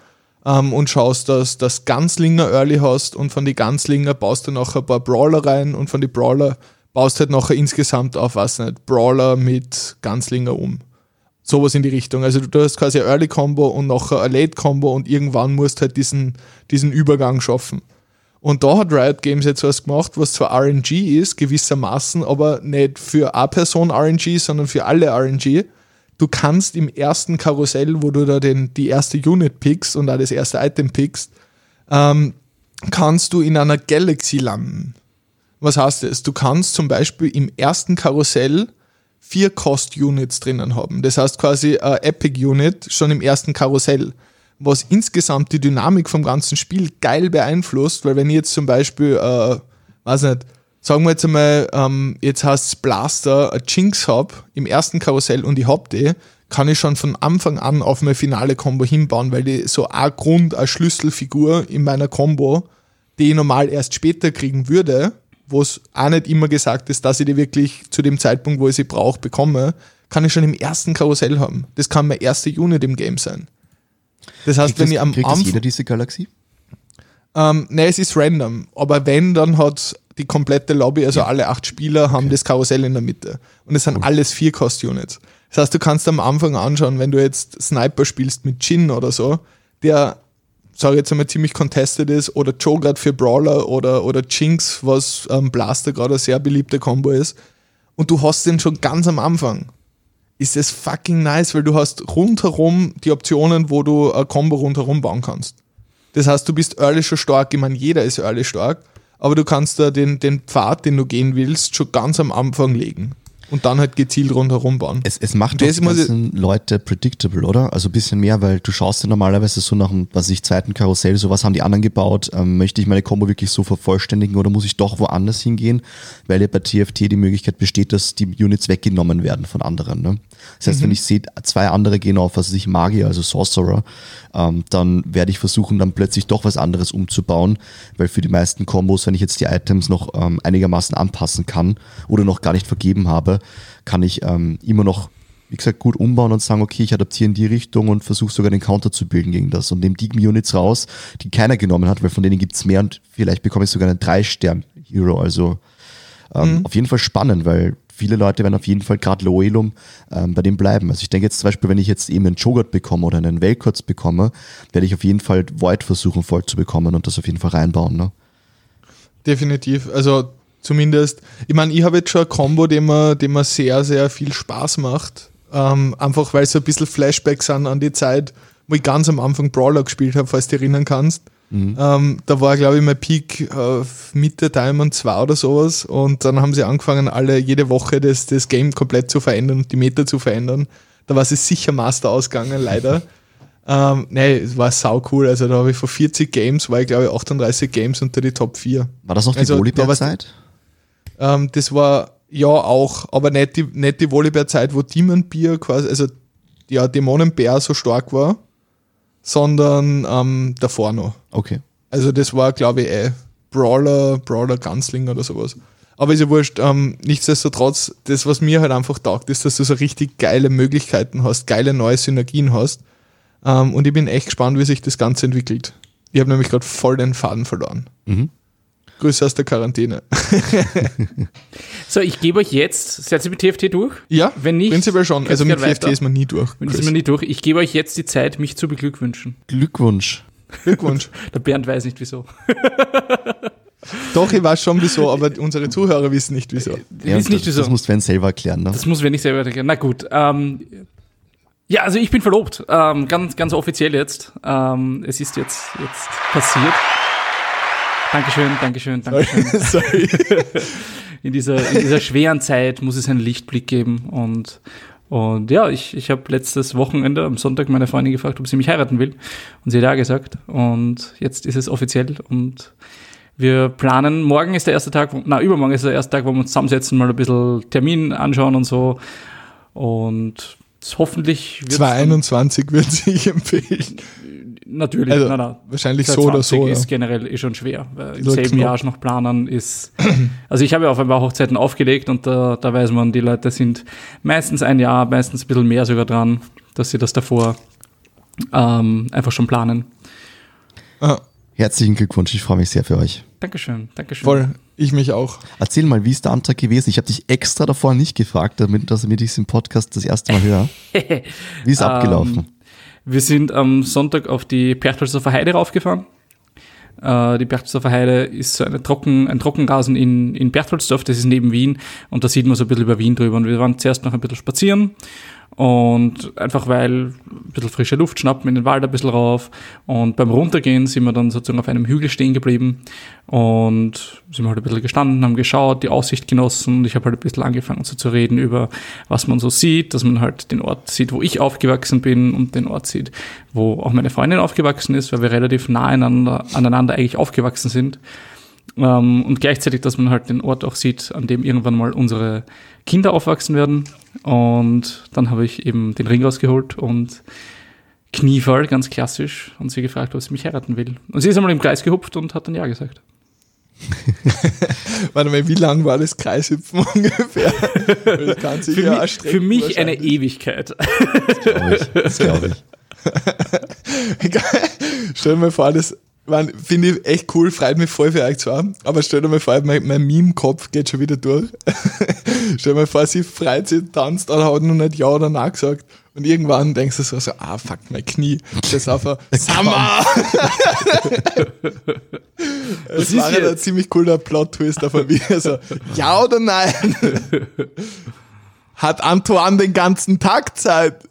ähm, und schaust, dass das Ganzlinger Early hast und von die Ganzlinger baust du nachher ein paar Brawler rein und von die Brawler baust halt nachher insgesamt auf, was nicht, Brawler mit Ganzlinger um. Sowas in die Richtung. Also du, hast quasi eine Early Combo und nachher eine Late Combo und irgendwann musst halt diesen, diesen Übergang schaffen. Und da hat Riot Games jetzt was gemacht, was zwar RNG ist, gewissermaßen, aber nicht für eine Person RNG, sondern für alle RNG. Du kannst im ersten Karussell, wo du da den, die erste Unit pickst und auch das erste Item pickst, ähm, kannst du in einer Galaxy landen. Was heißt das? Du kannst zum Beispiel im ersten Karussell vier Cost-Units drinnen haben. Das heißt quasi ein Epic-Unit schon im ersten Karussell, was insgesamt die Dynamik vom ganzen Spiel geil beeinflusst, weil wenn ich jetzt zum Beispiel, äh, weiß nicht, sagen wir jetzt einmal, ähm, jetzt heißt Blaster, ein Jinx hab im ersten Karussell und ich hab die, kann ich schon von Anfang an auf meine finale Combo hinbauen, weil die so ein Grund, eine Schlüsselfigur in meiner Combo, die ich normal erst später kriegen würde, wo es auch nicht immer gesagt ist, dass ich die wirklich zu dem Zeitpunkt, wo ich sie brauche, bekomme, kann ich schon im ersten Karussell haben. Das kann meine erste Unit im Game sein. Das heißt, Kriegt wenn das, ich am kriegt Anfang. jeder diese Galaxie? Ähm, ne, es ist random. Aber wenn, dann hat die komplette Lobby, also alle acht Spieler, haben das Karussell in der Mitte. Und es sind alles vier Cost-Units. Das heißt, du kannst am Anfang anschauen, wenn du jetzt Sniper spielst mit Jin oder so, der, sage ich jetzt einmal, ziemlich contested ist, oder Joe gerade für Brawler oder, oder Jinx, was ähm, Blaster gerade eine sehr beliebte Combo ist, und du hast den schon ganz am Anfang, ist es fucking nice, weil du hast rundherum die Optionen, wo du eine Combo rundherum bauen kannst. Das heißt, du bist early schon stark. Ich meine, jeder ist early stark, aber du kannst da den, den Pfad, den du gehen willst, schon ganz am Anfang legen. Und dann halt gezielt rundherum bauen. Es, es macht doch Das die ganzen Leute predictable, oder? Also ein bisschen mehr, weil du schaust ja normalerweise so nach dem, was ich, zweiten Karussell, so was haben die anderen gebaut, ähm, möchte ich meine Combo wirklich so vervollständigen oder muss ich doch woanders hingehen, weil ja bei TFT die Möglichkeit besteht, dass die Units weggenommen werden von anderen. Ne? Das heißt, wenn ich sehe, zwei andere gehen auf, was weiß ich, Magier, also Sorcerer, ähm, dann werde ich versuchen, dann plötzlich doch was anderes umzubauen, weil für die meisten Combos, wenn ich jetzt die Items noch ähm, einigermaßen anpassen kann oder noch gar nicht vergeben habe, kann ich ähm, immer noch, wie gesagt, gut umbauen und sagen, okay, ich adaptiere in die Richtung und versuche sogar den Counter zu bilden gegen das und nehme die Units raus, die keiner genommen hat, weil von denen gibt's mehr und vielleicht bekomme ich sogar einen Drei-Stern-Hero. Also ähm, auf jeden Fall spannend, weil viele Leute werden auf jeden Fall gerade Loelum ähm, bei dem bleiben. Also ich denke jetzt zum Beispiel, wenn ich jetzt eben einen Jogurt bekomme oder einen Velkotz bekomme, werde ich auf jeden Fall Void versuchen voll zu bekommen und das auf jeden Fall reinbauen. Ne? definitiv. Also zumindest, ich meine, ich habe jetzt schon ein Combo, dem mir, dem mir sehr, sehr viel Spaß macht. Ähm, einfach weil so ein bisschen Flashbacks sind an die Zeit, wo ich ganz am Anfang Brawler gespielt habe, falls du dich erinnern kannst. Ähm, da war, glaube ich, mein Peak äh, Mitte Diamond 2 oder sowas. Und dann haben sie angefangen, alle jede Woche das, das Game komplett zu verändern und die Meta zu verändern. Da war sie sicher Master ausgegangen, leider. (laughs) ähm, nee, es war sau cool. Also da habe ich von 40 Games, war ich glaube ich 38 Games unter die Top 4. War das noch die Also, Volleyball-Zeit? Ähm, das war ja auch, aber nicht die, nicht die Volleyball-Zeit, wo Demon Beer quasi, also ja, Dämonenbär so stark war, sondern ähm, davor noch. Okay. Also das war, glaube ich, eh Brawler, Brawler Gunslinger oder sowas. Aber ist ja wurscht. Ähm, nichtsdestotrotz, das, was mir halt einfach taugt, ist, dass du so richtig geile Möglichkeiten hast, geile neue Synergien hast. Ähm, und ich bin echt gespannt, wie sich das Ganze entwickelt. Ich habe nämlich gerade voll den Faden verloren. Mhm. Grüße aus der Quarantäne. (laughs) So, ich gebe euch jetzt, seid ihr mit TFT durch? Ja, Wenn nicht, prinzipiell schon. Also mit TFT weiter. ist man nie durch. Ist mir nicht durch. Ich gebe euch jetzt die Zeit, mich zu beglückwünschen. Glückwunsch. Glückwunsch. (laughs) Der Bernd weiß nicht wieso. (laughs) Doch, ich weiß schon wieso, aber unsere Zuhörer wissen nicht wieso. Ich weiß nicht das, wieso. das muss Sven selber erklären. Ne? Das muss wenn ich selber erklären. Na gut. Ähm, ja, also ich bin verlobt. Ähm, ganz, ganz offiziell jetzt. Ähm, es ist jetzt, jetzt passiert. Dankeschön, Dankeschön, Dankeschön. (laughs) Sorry. In dieser, in dieser schweren Zeit muss es einen Lichtblick geben. Und, und ja, ich, ich habe letztes Wochenende am Sonntag meine Freundin gefragt, ob sie mich heiraten will. Und sie hat ja gesagt. Und jetzt ist es offiziell. Und wir planen, morgen ist der erste Tag, na, übermorgen ist der erste Tag, wo wir uns zusammensetzen, mal ein bisschen Termin anschauen und so. Und hoffentlich wird's dann- 221 würde ich empfehlen. Natürlich, Also, na, na. wahrscheinlich so oder 20 so. Ja. ist generell eh schon schwer. Weil Im So selben. Jahr noch planen ist. (clears throat) Also ich habe ja auf ein paar Hochzeiten aufgelegt und da, da weiß man, die Leute sind meistens ein Jahr, meistens ein bisschen mehr sogar dran, dass sie das davor ähm, einfach schon planen. Ah, Herzlichen Glückwunsch, ich freue mich sehr für euch. Dankeschön, Dankeschön. voll. Ich mich auch. Erzähl mal, wie ist der Antrag gewesen? Ich habe dich extra davor nicht gefragt, damit, dass damit ich es im Podcast das erste Mal höre. (laughs) Wie ist abgelaufen? Wir sind am Sonntag auf die Berchtesgadener Heide raufgefahren. Äh, die Berchtesgadener Heide ist so eine Trocken, ein Trockenrasen in, in Berchtoldsdorf, das ist neben Wien und da sieht man so ein bisschen über Wien drüber. Und wir waren zuerst noch ein bisschen spazieren und einfach weil ein bisschen frische Luft schnappen, in den Wald ein bisschen rauf. Und beim Runtergehen sind wir dann sozusagen auf einem Hügel stehen geblieben. Und sind wir halt ein bisschen gestanden, haben geschaut, die Aussicht genossen. Und ich habe halt ein bisschen angefangen so zu reden über, was man so sieht, dass man halt den Ort sieht, wo ich aufgewachsen bin und den Ort sieht, wo auch meine Freundin aufgewachsen ist, weil wir relativ nah aneinander, aneinander eigentlich aufgewachsen sind. Ähm, und gleichzeitig, dass man halt den Ort auch sieht, an dem irgendwann mal unsere Kinder aufwachsen werden. Und dann habe ich eben den Ring rausgeholt und Kniefall, ganz klassisch, und sie gefragt, ob sie mich heiraten will. Und sie ist einmal im Kreis gehupft und hat dann Ja gesagt. (laughs) Warte mal, wie lang war das Kreishüpfen (laughs) ungefähr? Das Für, ja mich, für mich eine. Ewigkeit. Glaube ich. Das glaube ich. (laughs) Stell dir mal vor, das man, finde ich echt cool, freut mich voll für euch zwar, aber stell dir mal vor, mein, mein Meme-Kopf geht schon wieder durch. (laughs) stell dir mal vor, sie freut sich, tanzt, aber hat noch nicht Ja oder Nein gesagt. Und irgendwann denkst du so, so ah, fuck, mein Knie. Das ist einfach, Summer! das (laughs) ist war ja ein jetzt- ziemlich cooler Plot-Twist davon, wie er so, Ja oder Nein? (laughs) Hat Antoine den ganzen Tag Zeit?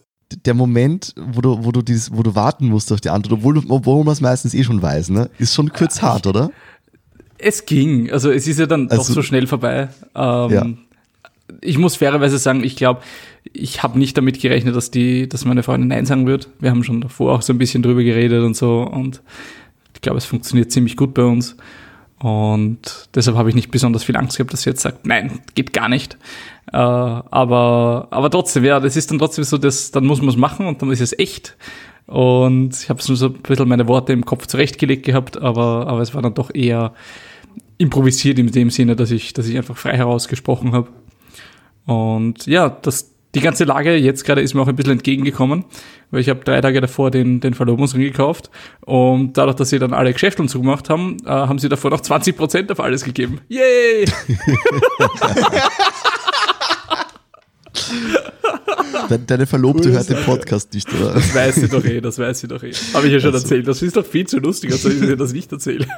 Der Moment, wo du, wo du dieses, wo du warten musst auf die Antwort, obwohl, du- obwohl man es meistens eh schon weiß, ne? Ist schon kurz hart, oder? Es ging. Also es ist ja dann doch Also- so schnell vorbei. Ähm, Ja. Ich muss fairerweise sagen, ich glaube, ich habe nicht damit gerechnet, dass die, dass meine Freundin Nein sagen wird. Wir haben schon davor auch so ein bisschen drüber geredet und so und ich glaube, es funktioniert ziemlich gut bei uns. Und deshalb habe ich nicht besonders viel Angst gehabt, dass sie jetzt sagt, nein, geht gar nicht. Äh, aber, aber trotzdem, ja, das ist dann trotzdem so, dass dann muss man es machen und dann ist es echt. Und ich habe so ein bisschen meine Worte im Kopf zurechtgelegt gehabt, aber, aber es war dann doch eher improvisiert in dem Sinne, dass ich, dass ich einfach frei herausgesprochen habe. Und ja, das, die ganze Lage jetzt gerade ist mir auch ein bisschen entgegengekommen, weil ich habe drei Tage davor den, den Verlobungsring gekauft und dadurch, dass sie dann alle Geschäfte und so gemacht haben, äh, haben sie davor noch 20% auf alles gegeben. Yay! (laughs) (laughs) De deine Verlobte hört den Podcast nicht, oder? Das weiß sie doch eh, das weiß sie doch eh. Habe ich ja schon erzählt. Das ist doch viel zu lustig, als soll ich dir das nicht erzählen. (laughs)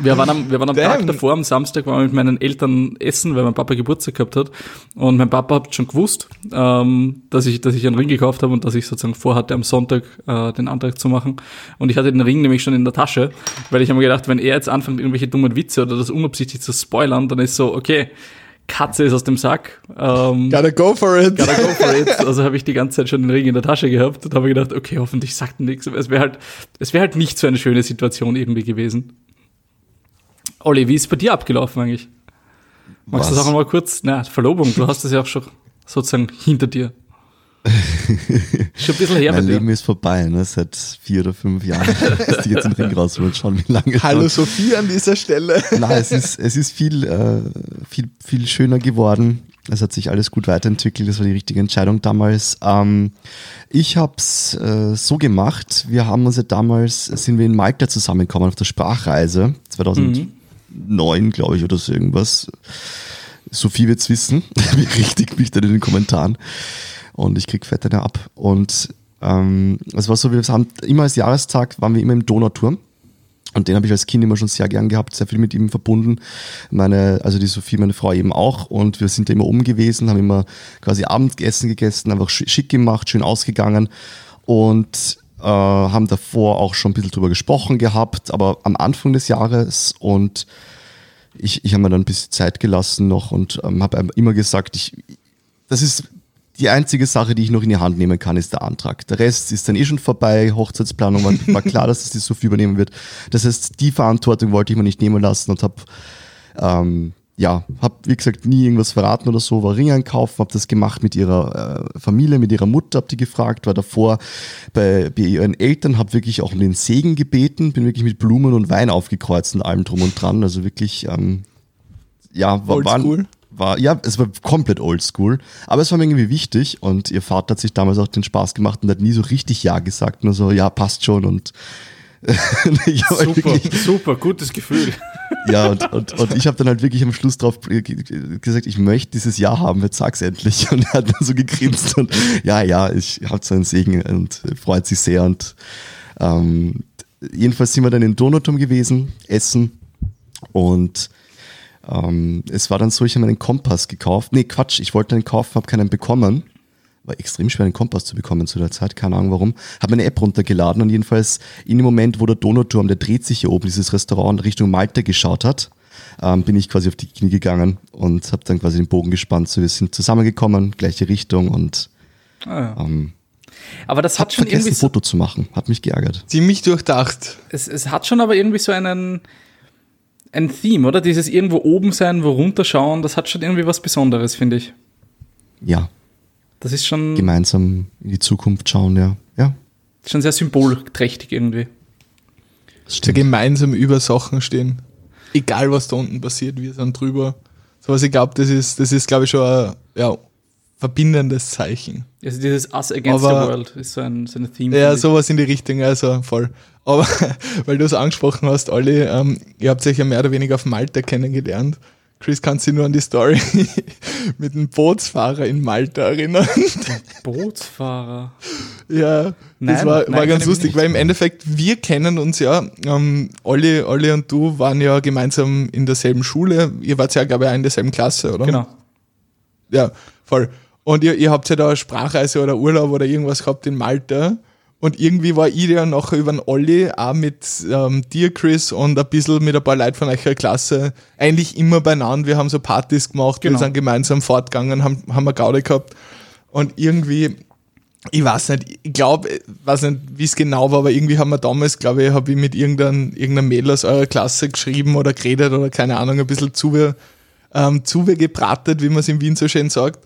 wir waren am, wir waren am Tag davor, am Samstag, waren wir mit meinen Eltern essen, weil mein Papa Geburtstag gehabt hat. Und mein Papa hat schon gewusst, ähm, dass ich, dass ich einen Ring gekauft habe und dass ich sozusagen vorhatte, am Sonntag äh, den Antrag zu machen. Und ich hatte den Ring nämlich schon in der Tasche, weil ich habe mir gedacht, wenn er jetzt anfängt, irgendwelche dummen Witze oder das unabsichtlich zu spoilern, dann ist so, okay, Katze ist aus dem Sack. Ähm, Gotta go for it. gotta go for it. (laughs) Also habe ich die ganze Zeit schon den Ring in der Tasche gehabt und habe gedacht, okay, hoffentlich sagt nichts. Es wäre halt, es wäre halt nicht so eine schöne Situation irgendwie gewesen. Olli, wie ist bei dir abgelaufen eigentlich? Magst du das auch mal kurz? Na, Verlobung, du hast das ja auch schon sozusagen hinter dir. (laughs) schon ein bisschen her Mein dir. Leben ist vorbei, ne? Seit vier oder fünf Jahren. (laughs) Dass die jetzt den Ring rausholen, schauen, wie lange. Hallo noch. Sophie an dieser Stelle. (laughs) Nein, es ist, es ist viel, äh, viel, viel schöner geworden. Es hat sich alles gut weiterentwickelt. Das war die richtige Entscheidung damals. Ähm, ich habe es äh, so gemacht. Wir haben uns ja damals, sind wir in Malta zusammengekommen auf der Sprachreise. 2009, glaube ich, oder so irgendwas. Sophie wird's wissen. Berichtigt mich dann in den Kommentaren. Und ich krieg fett eine ab. Und ähm, es war so, wir haben immer als Jahrestag waren wir immer im Donauturm. Und den habe ich als Kind immer schon sehr gern gehabt, sehr viel mit ihm verbunden. Meine, also die Sophie, meine Frau eben auch. Und wir sind da immer oben gewesen, haben immer quasi Abendessen gegessen, einfach sch- schick gemacht, schön ausgegangen. Und äh, haben davor auch schon ein bisschen drüber gesprochen gehabt, aber am Anfang des Jahres und ich, ich habe mir dann ein bisschen Zeit gelassen noch und ähm, habe immer gesagt, ich, das ist die einzige Sache, die ich noch in die Hand nehmen kann, ist der Antrag. Der Rest ist dann eh schon vorbei. Hochzeitsplanung war, war (laughs) klar, dass es die Sophie übernehmen wird. Das heißt, die Verantwortung wollte ich mir nicht nehmen lassen und habe ähm, ja, habe wie gesagt nie irgendwas verraten oder so, war Ring einkaufen, habe das gemacht mit ihrer äh, Familie, mit ihrer Mutter, habe die gefragt, war davor bei, bei ihren Eltern, habe wirklich auch um den Segen gebeten, bin wirklich mit Blumen und Wein aufgekreuzt und allem drum und dran, also wirklich ähm, ja, war, war, Oldschool? War, ja, es war komplett oldschool, aber es war mir irgendwie wichtig und ihr Vater hat sich damals auch den Spaß gemacht und hat nie so richtig Ja gesagt, nur so, ja, passt schon und (laughs) Super, wirklich, super, gutes Gefühl. (laughs) ja, und, und, und ich habe dann halt wirklich am Schluss drauf ge- ge- gesagt, ich möchte dieses Jahr haben, jetzt sag's endlich. (laughs) Und er hat dann so gegrinst und ja, ja, ich habe so einen Segen und freut sich sehr. Und ähm, jedenfalls sind wir dann in Donatum gewesen, essen und ähm, es war dann so, ich habe einen Kompass gekauft. Nee, Quatsch, ich wollte einen kaufen, habe keinen bekommen. War extrem schwer, einen Kompass zu bekommen zu der Zeit, keine Ahnung warum. Habe eine App runtergeladen und jedenfalls in dem Moment, wo der Donauturm, der dreht sich hier oben, dieses Restaurant Richtung Malta geschaut hat, ähm, bin ich quasi auf die Knie gegangen und habe dann quasi den Bogen gespannt. So, wir sind zusammengekommen, gleiche Richtung und ähm, Aber das hat schon vergessen, irgendwie ein so, Foto zu machen. Hat mich geärgert. Ziemlich durchdacht. es, es hat schon aber irgendwie so einen, ein Theme, oder? Dieses irgendwo oben sein, wo runterschauen, das hat schon irgendwie was Besonderes, finde ich. Ja, Das ist schon, gemeinsam in die Zukunft schauen, ja. Ja, schon sehr symbolträchtig irgendwie. So gemeinsam über Sachen stehen. Egal was da unten passiert, wir sind drüber. So was ich glaube, das ist, das ist, glaube ich, schon ein ja, verbindendes Zeichen. Also dieses Us Against Aber- the World ist so ein, so ein Theme. Ja, sowas in die Richtung, also voll. Aber (laughs) weil du es angesprochen hast, Olli, ähm, ihr habt euch ja mehr oder weniger auf Malta kennengelernt. Chris, kannst du dich nur an die Story (laughs) mit dem Bootsfahrer in Malta erinnern? (laughs) Bootsfahrer. Ja, das Nein, war, nein, war ganz lustig, weil im Endeffekt, wir kennen uns ja, ähm, Olli, Olli und du waren ja gemeinsam in derselben Schule. Ihr wart ja, glaube ich, auch in derselben Klasse, oder? Genau. Ja, voll. Und ihr, ihr habt ja da eine Sprachreise oder Urlaub oder irgendwas gehabt in Malta. Und irgendwie war ich ja nachher über den Olli auch mit ähm, dir, Chris, und ein bisschen mit ein paar Leuten von eurer Klasse eigentlich immer beieinander. Wir haben so Partys gemacht, Genau. wir sind gemeinsam fortgegangen, haben, haben wir Gaude gehabt. Und irgendwie, ich weiß nicht, ich glaube, weiß nicht, wie es genau war, aber irgendwie haben wir damals, glaube ich, habe ich mit irgendeinem irgendeinem Mädel aus eurer Klasse geschrieben oder geredet oder keine Ahnung, ein bisschen zu, ähm, zu gebratet, wie man es in Wien so schön sagt.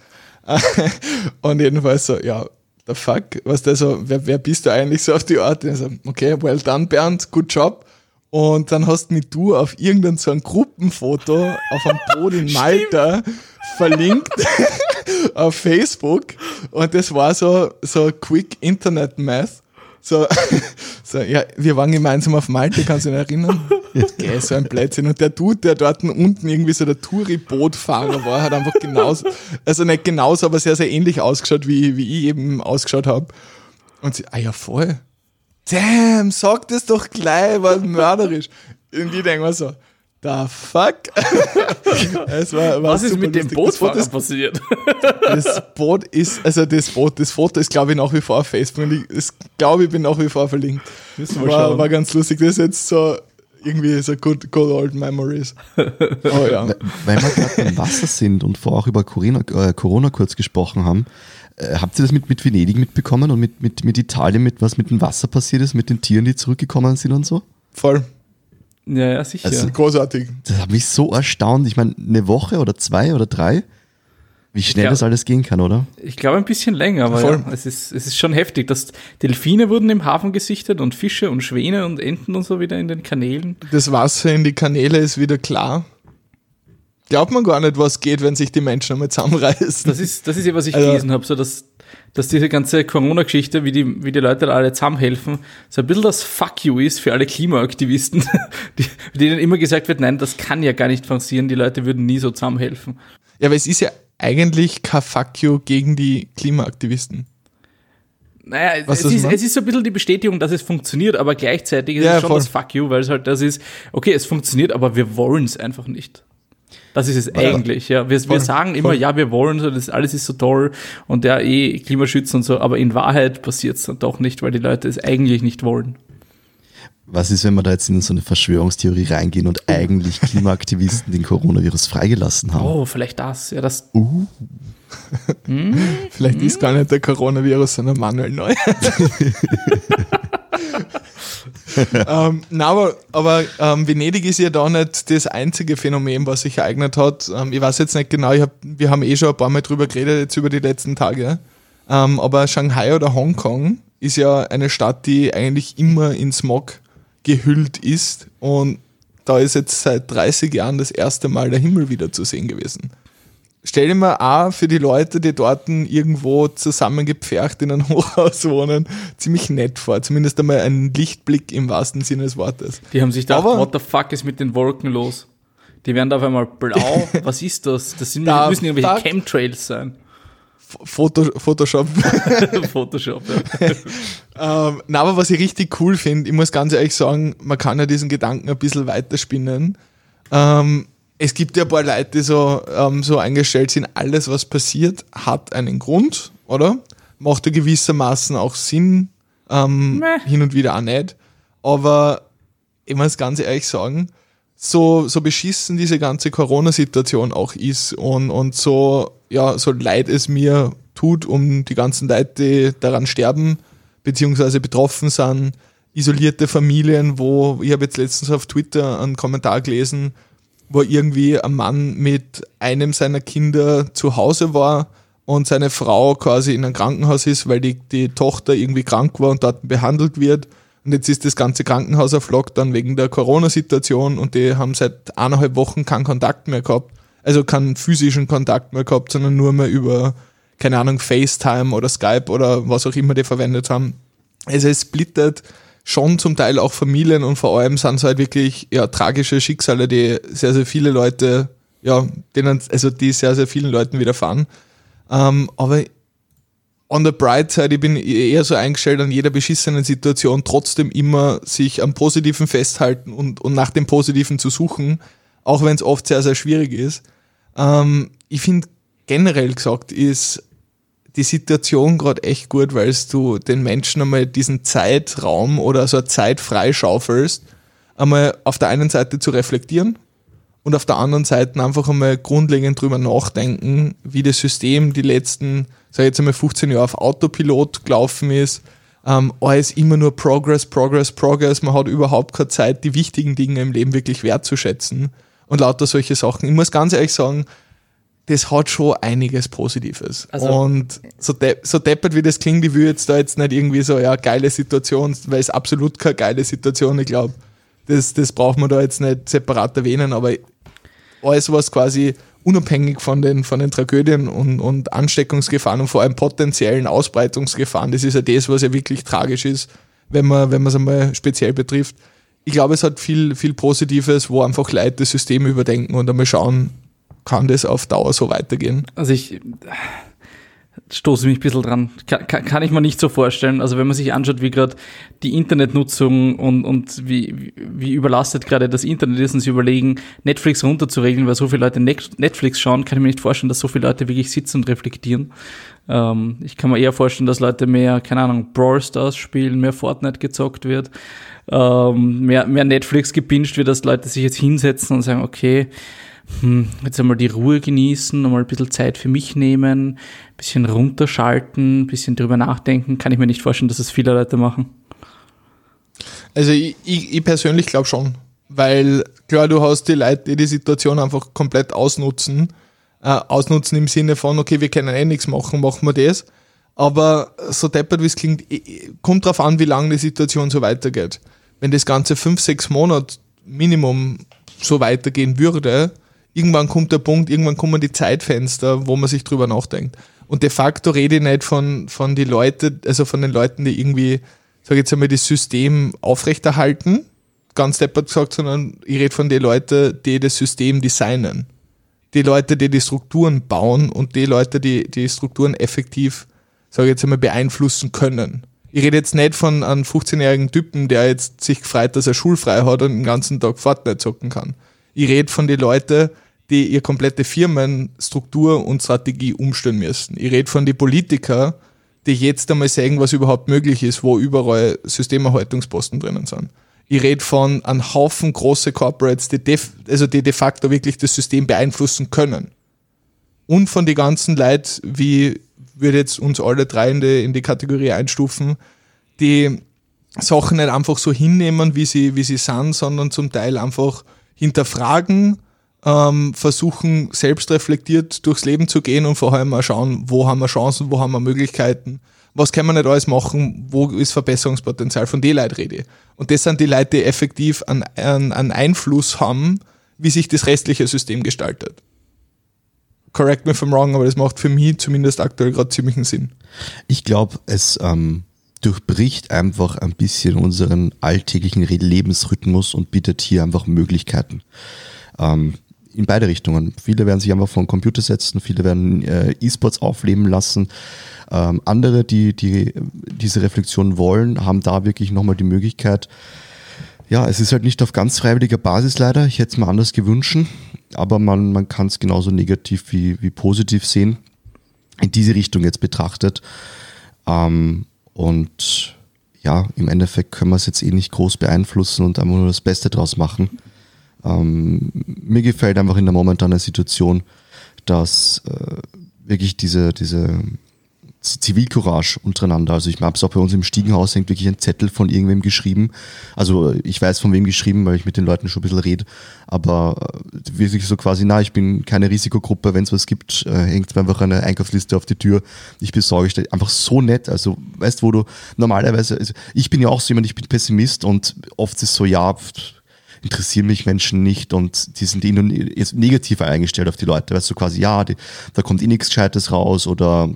(laughs) Und jedenfalls so, ja, the fuck, was der so, wer, wer bist du eigentlich so auf die Art? Und so, okay, well done, Bernd, good job. Und dann hast mich du auf irgendein so ein Gruppenfoto auf einem Boot in (laughs) Malta verlinkt (laughs) auf Facebook. Und das war so, so Quick Internet Math. So, (laughs) so, ja, wir waren gemeinsam auf Malta, kannst du dich erinnern? Gell, so ein Blödsinn. Und der Dude, der dort unten irgendwie so der Touri-Bootfahrer war, hat einfach genauso, also nicht genauso, aber sehr, sehr ähnlich ausgeschaut, wie, wie ich eben ausgeschaut habe. Und sie, ah ja, voll. Damn, sag das doch gleich, war mörderisch. Und ich denke mir so, the fuck? (laughs) es war, war Was ist mit dem Bootfahrer ist passiert? (laughs) das Boot ist, also das Boot, das Foto ist glaube ich nach wie vor auf Facebook. Und ich das, glaube ich bin nach wie vor verlinkt. War, war ganz lustig. Das ist jetzt so irgendwie so good, good old memories. (laughs) Oh ja. Weil wir gerade beim Wasser sind und vorher auch über Corona, äh, Corona kurz gesprochen haben, äh, habt ihr das mit, mit Venedig mitbekommen und mit, mit, mit Italien, mit was mit dem Wasser passiert ist, mit den Tieren, die zurückgekommen sind und so? Voll. Ja, ja, sicher. Also- Großartig. Das hat mich so erstaunt. Ich meine, eine Woche oder zwei oder drei, wie schnell Ja. das alles gehen kann, oder? Ich glaube ein bisschen länger, aber Voll. ja, es, ist, es ist schon heftig. dass Delfine wurden im Hafen gesichtet und Fische und Schwäne und Enten und so wieder in den Kanälen. Das Wasser in die Kanäle ist wieder klar. Glaubt man gar nicht, was geht, wenn sich die Menschen einmal zusammenreißen. Das ist, das ist ja, was ich Also- gelesen habe, so dass, dass diese ganze Corona-Geschichte, wie die, wie die Leute da alle zusammenhelfen, so ein bisschen das Fuck you ist für alle Klimaaktivisten, (laughs) die, denen immer gesagt wird, nein, das kann ja gar nicht passieren, die Leute würden nie so zusammenhelfen. Ja, aber es ist ja eigentlich kein Fuck you gegen die Klimaaktivisten. Naja, Was es ist, es ist so ein bisschen die Bestätigung, dass es funktioniert, aber gleichzeitig ist Ja, es schon voll. das Fuck you, weil es halt das ist, okay, es funktioniert, aber wir wollen es einfach nicht. Das ist es eigentlich, ja. Wir, wir sagen immer, voll. ja, wir wollen so, das alles ist so toll und ja, eh Klimaschutz und so, aber in Wahrheit passiert es dann doch nicht, weil die Leute es eigentlich nicht wollen. Was ist, wenn wir da jetzt in so eine Verschwörungstheorie reingehen und eigentlich Klimaaktivisten den Coronavirus freigelassen haben? Oh, vielleicht das, ja, das, Uh, (laughs) Vielleicht Mhm. ist gar nicht der Coronavirus, sondern Manuel Neu. (laughs) (laughs) ähm, na, aber, aber ähm, Venedig ist ja da nicht das einzige Phänomen, was sich ereignet hat. Ähm, ich weiß jetzt nicht genau, hab, wir haben eh schon ein paar Mal drüber geredet, jetzt über die letzten Tage. Ähm, aber Shanghai oder Hongkong ist ja eine Stadt, die eigentlich immer in Smog gehüllt ist. Und da ist jetzt seit 30 Jahren das erste Mal der Himmel wieder zu sehen gewesen. Stell dir mal auch für die Leute, die dort irgendwo zusammengepfercht in einem (laughs) Hochhaus wohnen, ziemlich nett vor. Zumindest einmal ein Lichtblick im wahrsten Sinne des Wortes. die haben sich gedacht, Aber- what the fuck ist mit den Wolken los? Die werden da auf einmal blau. (laughs) Was ist das? Das sind, Da müssen irgendwelche fuck. Chemtrails sein. Foto, Photoshop. (laughs) Photoshop. Ja. ähm, na, aber was ich richtig cool finde, ich muss ganz ehrlich sagen, man kann ja diesen Gedanken ein bisschen weiterspinnen. Ähm, es gibt ja ein paar Leute, die so, ähm, so eingestellt sind, alles, was passiert, hat einen Grund, oder? Macht ja gewissermaßen auch Sinn, ähm, hin und wieder auch nicht. Aber ich muss ganz ehrlich sagen, so, so beschissen diese ganze Corona-Situation auch ist und, und so, ja, so leid es mir tut um die ganzen Leute, die daran sterben, beziehungsweise betroffen sind, isolierte Familien, wo, ich habe jetzt letztens auf Twitter einen Kommentar gelesen, wo irgendwie ein Mann mit einem seiner Kinder zu Hause war und seine Frau quasi in einem Krankenhaus ist, weil die, die Tochter irgendwie krank war und dort behandelt wird. Und jetzt ist das ganze Krankenhaus auf Lockdown wegen der Corona-Situation und die haben seit eineinhalb Wochen keinen Kontakt mehr gehabt. Also keinen physischen Kontakt mehr gehabt, sondern nur mehr über, keine Ahnung, FaceTime oder Skype oder was auch immer die verwendet haben. Also es splittet schon zum Teil auch Familien und vor allem sind es halt wirklich ja, tragische Schicksale, die sehr, sehr viele Leute, ja, denen, also die sehr, sehr vielen Leuten widerfahren. Ähm, aber on the bright side, ich bin eher so eingestellt an jeder beschissenen Situation, trotzdem immer sich am Positiven festhalten und, und nach dem Positiven zu suchen, auch wenn es oft sehr, sehr schwierig ist. Ähm, ich finde generell gesagt, ist die Situation gerade echt gut, weil du den Menschen einmal diesen Zeitraum oder so eine Zeit freischaufelst, einmal auf der einen Seite zu reflektieren und auf der anderen Seite einfach einmal grundlegend drüber nachdenken, wie das System die letzten, sag ich jetzt einmal 15 Jahre auf Autopilot gelaufen ist. Ähm, alles immer nur Progress, Progress, Progress. Man hat überhaupt keine Zeit, die wichtigen Dinge im Leben wirklich wertzuschätzen und lauter solche Sachen. Ich muss ganz ehrlich sagen, das hat schon einiges Positives. Also- und so, de so deppert wie das klingt, ich will jetzt da jetzt nicht irgendwie so, ja, geile Situation, weil es absolut keine geile Situation, ich glaube, das, das braucht man da jetzt nicht separat erwähnen, aber alles, was quasi unabhängig von den, von den Tragödien und, und Ansteckungsgefahren und vor allem potenziellen Ausbreitungsgefahren, das ist ja das, was ja wirklich tragisch ist, wenn man wenn man es einmal speziell betrifft, ich glaube, es hat viel, viel Positives, wo einfach Leute das System überdenken und einmal schauen, kann das auf Dauer so weitergehen. Also ich stoße mich ein bisschen dran. Kann, kann, ich mir nicht so vorstellen. Also wenn man sich anschaut, wie gerade die Internetnutzung und, und wie, wie überlastet gerade das Internet ist und sie überlegen, Netflix runterzuregeln, weil so viele Leute Netflix schauen, kann ich mir nicht vorstellen, dass so viele Leute wirklich sitzen und reflektieren. Ähm, ich kann mir eher vorstellen, dass Leute mehr, keine Ahnung, Brawl Stars spielen, mehr Fortnite gezockt wird, ähm, mehr, mehr Netflix gebinged wird, dass Leute sich jetzt hinsetzen und sagen, okay, hm, jetzt einmal die Ruhe genießen, einmal ein bisschen Zeit für mich nehmen, ein bisschen runterschalten, ein bisschen drüber nachdenken, kann ich mir nicht vorstellen, dass es viele Leute machen. Also ich, ich, ich persönlich glaube schon, weil klar, du hast die Leute, die die Situation einfach komplett ausnutzen, äh, ausnutzen im Sinne von, okay, wir können eh nichts machen, machen wir das. Aber so deppert wie es klingt, kommt darauf an, wie lange die Situation so weitergeht. Wenn das Ganze fünf, sechs Monate Minimum so weitergehen würde, irgendwann kommt der Punkt, irgendwann kommen die Zeitfenster, wo man sich drüber nachdenkt. Und de facto rede ich nicht von, von die Leute, also von den Leuten, die irgendwie, sag ich jetzt einmal, das System aufrechterhalten, ganz deppert gesagt, sondern ich rede von den Leuten, die das System designen. Die Leute, die die Strukturen bauen und die Leute, die die Strukturen effektiv, sage ich jetzt einmal, beeinflussen können. Ich rede jetzt nicht von einem 15-jährigen Typen, der jetzt sich freut, dass er schulfrei hat und den ganzen Tag Fortnite zocken kann. Ich rede von den Leuten, die ihre komplette Firmenstruktur und Strategie umstellen müssen. Ich rede von den Politikern, die jetzt einmal sagen, was überhaupt möglich ist, wo überall Systemerhaltungsposten drinnen sind. Ich rede von einem Haufen große Corporates, die, def, also die de facto wirklich das System beeinflussen können. Und von den ganzen Leuten, wie würde jetzt uns alle drei in die, in die Kategorie einstufen, die Sachen nicht einfach so hinnehmen, wie sie, wie sie sind, sondern zum Teil einfach hinterfragen, ähm, versuchen selbst reflektiert durchs Leben zu gehen und vor allem mal schauen, wo haben wir Chancen, wo haben wir Möglichkeiten, was kann man nicht alles machen, wo ist Verbesserungspotenzial, von den Leuten rede. Und das sind die Leute, die effektiv einen, einen, einen Einfluss haben, wie sich das restliche System gestaltet. Correct me if I'm wrong, aber das macht für mich zumindest aktuell gerade ziemlichen Sinn. Ich glaube, es ähm, durchbricht einfach ein bisschen unseren alltäglichen Lebensrhythmus und bietet hier einfach Möglichkeiten. Ähm, in beide Richtungen. Viele werden sich einfach vor den Computer setzen, viele werden äh, E-Sports aufleben lassen. Ähm, andere, die, die diese Reflexion wollen, haben da wirklich nochmal die Möglichkeit, ja, es ist halt nicht auf ganz freiwilliger Basis leider. Ich hätte es mir anders gewünscht, aber man, man kann es genauso negativ wie, wie positiv sehen. In diese Richtung jetzt betrachtet. Ähm, und ja, im Endeffekt können wir es jetzt eh nicht groß beeinflussen und einfach nur das Beste draus machen. Ähm, mir gefällt einfach in der momentanen Situation, dass äh, wirklich diese, diese Zivilcourage untereinander. Also ich habe es auch bei uns im Stiegenhaus hängt wirklich ein Zettel von irgendwem geschrieben. Also ich weiß von wem geschrieben, weil ich mit den Leuten schon ein bisschen rede. Aber äh, wirklich so quasi, na, ich bin keine Risikogruppe, wenn es was gibt, äh, hängt einfach eine Einkaufsliste auf die Tür. Ich besorge ich einfach so nett. Also weißt wo du normalerweise, also ich bin ja auch so jemand, ich bin Pessimist und oft ist so, ja, interessieren mich Menschen nicht und die sind ihnen jetzt negativer eingestellt auf die Leute. Weißt du, quasi, ja, die, da kommt eh nichts Gescheites raus oder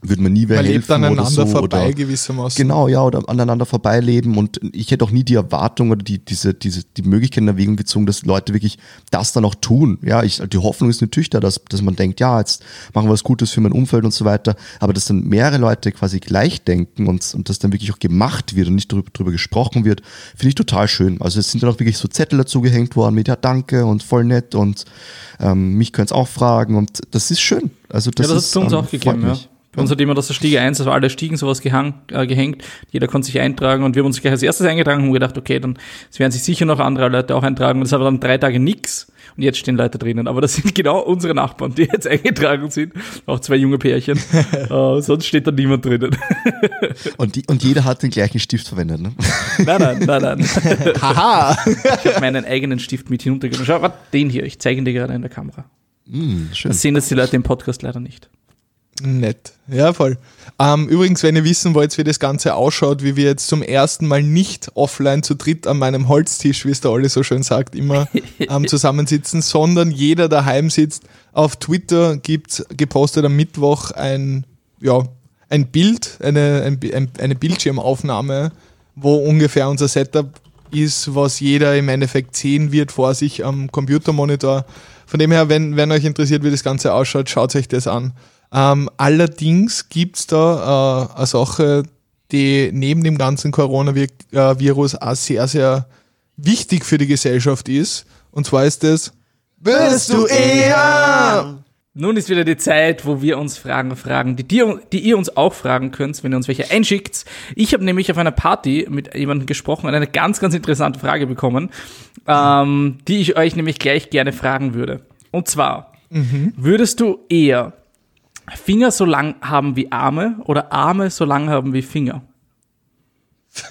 würde man nie mehr man helfen lebt aneinander oder so, vorbei oder, gewissermaßen. Genau, ja, oder aneinander vorbeileben und ich hätte auch nie die Erwartung oder die, diese, diese, die Möglichkeit in Erwägung gezogen, dass Leute wirklich das dann auch tun. Ja, ich, die Hoffnung ist natürlich da, dass, dass man denkt, ja, jetzt machen wir was Gutes für mein Umfeld und so weiter, aber dass dann mehrere Leute quasi gleich denken und, und das dann wirklich auch gemacht wird und nicht darüber, darüber gesprochen wird, finde ich total schön. Also es sind dann auch wirklich so Zettel dazu gehängt worden mit, ja, danke und voll nett und ähm, mich können es auch fragen und das ist schön. Also das ja, das ist, hat es uns ähm, auch gegeben, ja. mich. Bei uns hat immer das Stiege 1, also alle Stiegen sowas gehang, äh, gehängt. Jeder konnte sich eintragen und wir haben uns gleich als erstes eingetragen und haben gedacht, okay, dann es werden sich sicher noch andere Leute auch eintragen. Und das war dann drei Tage nix und jetzt stehen Leute drinnen. Aber das sind (laughs) genau unsere Nachbarn, die jetzt eingetragen sind. Auch zwei junge Pärchen. (laughs) äh, sonst steht da niemand drinnen. (laughs) Und, die, und jeder hat den gleichen Stift verwendet, ne? nein, nein, nein, nein. Haha! Ich habe meinen eigenen Stift mit hinuntergenommen. Schau, warte, den hier. Ich zeige ihn dir gerade in der Kamera. Mm, schön. Das sehen jetzt die Leute im Podcast leider nicht. Nett. Ja, voll. Ähm, übrigens, wenn ihr wissen wollt, wie das Ganze ausschaut, wie wir jetzt zum ersten Mal nicht offline zu dritt an meinem Holztisch, wie es der Olli so schön sagt, immer (laughs) ähm, zusammensitzen, sondern jeder daheim sitzt. Auf Twitter gibt gepostet am Mittwoch ein, ja, ein Bild, eine, ein, ein, eine Bildschirmaufnahme, wo ungefähr unser Setup ist, was jeder im Endeffekt sehen wird vor sich am Computermonitor. Von dem her, wenn, wenn euch interessiert, wie das Ganze ausschaut, schaut euch das an. Ähm, allerdings gibt's da äh, eine Sache, die neben dem ganzen Coronavirus auch sehr, sehr wichtig für die Gesellschaft ist. Und zwar ist das, Bist du eher? Nun ist wieder die Zeit, wo wir uns Fragen fragen, die, dir, die ihr uns auch fragen könnt, wenn ihr uns welche einschickt. Ich habe nämlich auf einer Party mit jemandem gesprochen und eine ganz, ganz interessante Frage bekommen, ähm, die ich euch nämlich gleich gerne fragen würde. Und zwar, würdest du eher Finger so lang haben wie Arme oder Arme so lang haben wie Finger? (laughs)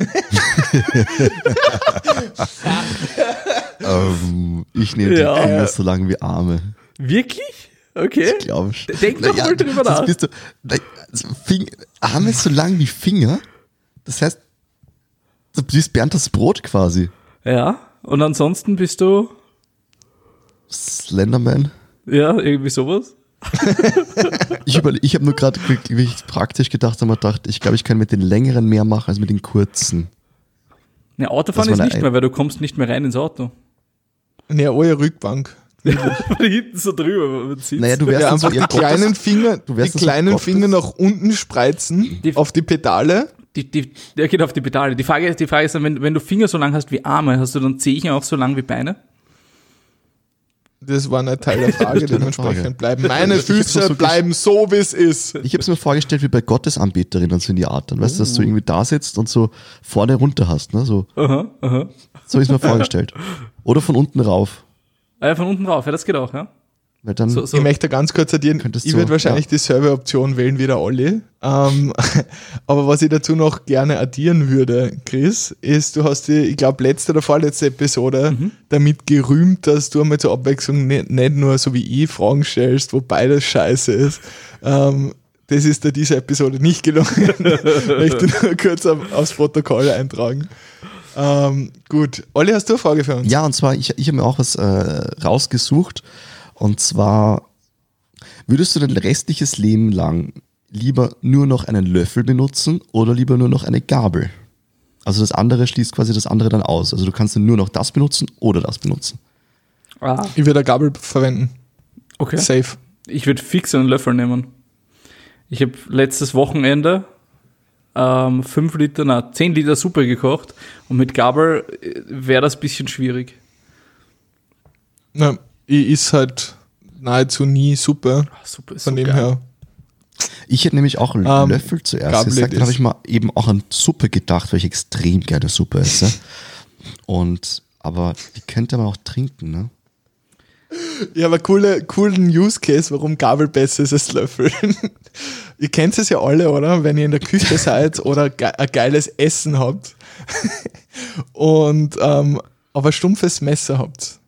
Ähm, ich nehme Ja. die Finger so lang wie Arme. Wirklich? Okay. Ich glaube schon. Denk doch mal drüber nach. Bist du, also Arme so lang wie Finger? Das heißt, du bist Bernd das Brot quasi. Ja. Und ansonsten bist du, Slenderman. ja, irgendwie sowas. (laughs) Ich, überle- ich habe nur gerade praktisch gedacht mir gedacht, ich glaube, ich kann mit den längeren mehr machen als mit den kurzen. Ne, Autofahren ist nicht mehr, weil du kommst nicht mehr rein ins Auto. ne, eure Rückbank. (laughs) Hinten so drüber. Naja, du wärst Ja, einfach die kleinen Finger, du die wärst so kleinen Gottes- Finger nach unten spreizen Die- auf die Pedale. Die, die, der geht auf die Pedale. Die Frage, die Frage ist dann, wenn, wenn du Finger so lang hast wie Arme, hast du dann Zehen auch so lang wie Beine? Das war nicht Teil der Frage, dementsprechend Frage. bleiben meine Füße so bleiben so, wie es ist. Ich habe es mir vorgestellt wie bei Gottesanbeterinnen so in die Art. Dann weißt du, dass Oh. du irgendwie da sitzt und so vorne runter hast. Ne? So, Aha, aha. so ist mir vorgestellt. (laughs) Oder von unten rauf. Ah, ja, von unten rauf, ja, das geht auch, ja. Weil dann, So, so. Ich möchte ganz kurz addieren, Könntest ich würde wahrscheinlich ja. dieselbe Option wählen wie der Olli. Ähm, (laughs) aber was ich dazu noch gerne addieren würde, Chris, ist, du hast die, ich glaube, letzte oder vorletzte Episode Mhm. damit gerühmt, dass du einmal zur Abwechslung nicht, nicht nur so wie ich Fragen stellst, wo beides scheiße ist. Ähm, das ist dir diese Episode nicht gelungen. (laughs) ich möchte nur kurz auf, aufs Protokoll eintragen. Ähm, gut. Olli, hast du eine Frage für uns? Ja, und zwar, ich, ich habe mir auch was äh, rausgesucht. Und zwar, würdest du dein restliches Leben lang lieber nur noch einen Löffel benutzen oder lieber nur noch eine Gabel? Also das andere schließt quasi das andere dann aus. Also du kannst dann nur noch das benutzen oder das benutzen. ah, Ich würde eine Gabel verwenden. okay. Safe. Ich würde fix einen Löffel nehmen. Ich habe letztes Wochenende ähm, 5 Liter, na 10 Liter Suppe gekocht und mit Gabel wäre das ein bisschen schwierig. Na, ich is halt nahezu nie Suppe. Ah, Suppe ist Von so dem geil. her. Ich hätte nämlich auch einen Ähm, Löffel zuerst Gabel gesagt, dann ist- habe ich mal eben auch an Suppe gedacht, weil ich extrem gerne Suppe esse. Und, aber die könnte man auch trinken, ne? Ja, aber coole, coolen Use Case, warum Gabel besser ist als Löffel. (laughs) ihr kennt es ja alle, oder? Wenn ihr in der Küche (laughs) seid oder ge ein geiles Essen habt (laughs) und ähm, aber ein stumpfes Messer habt.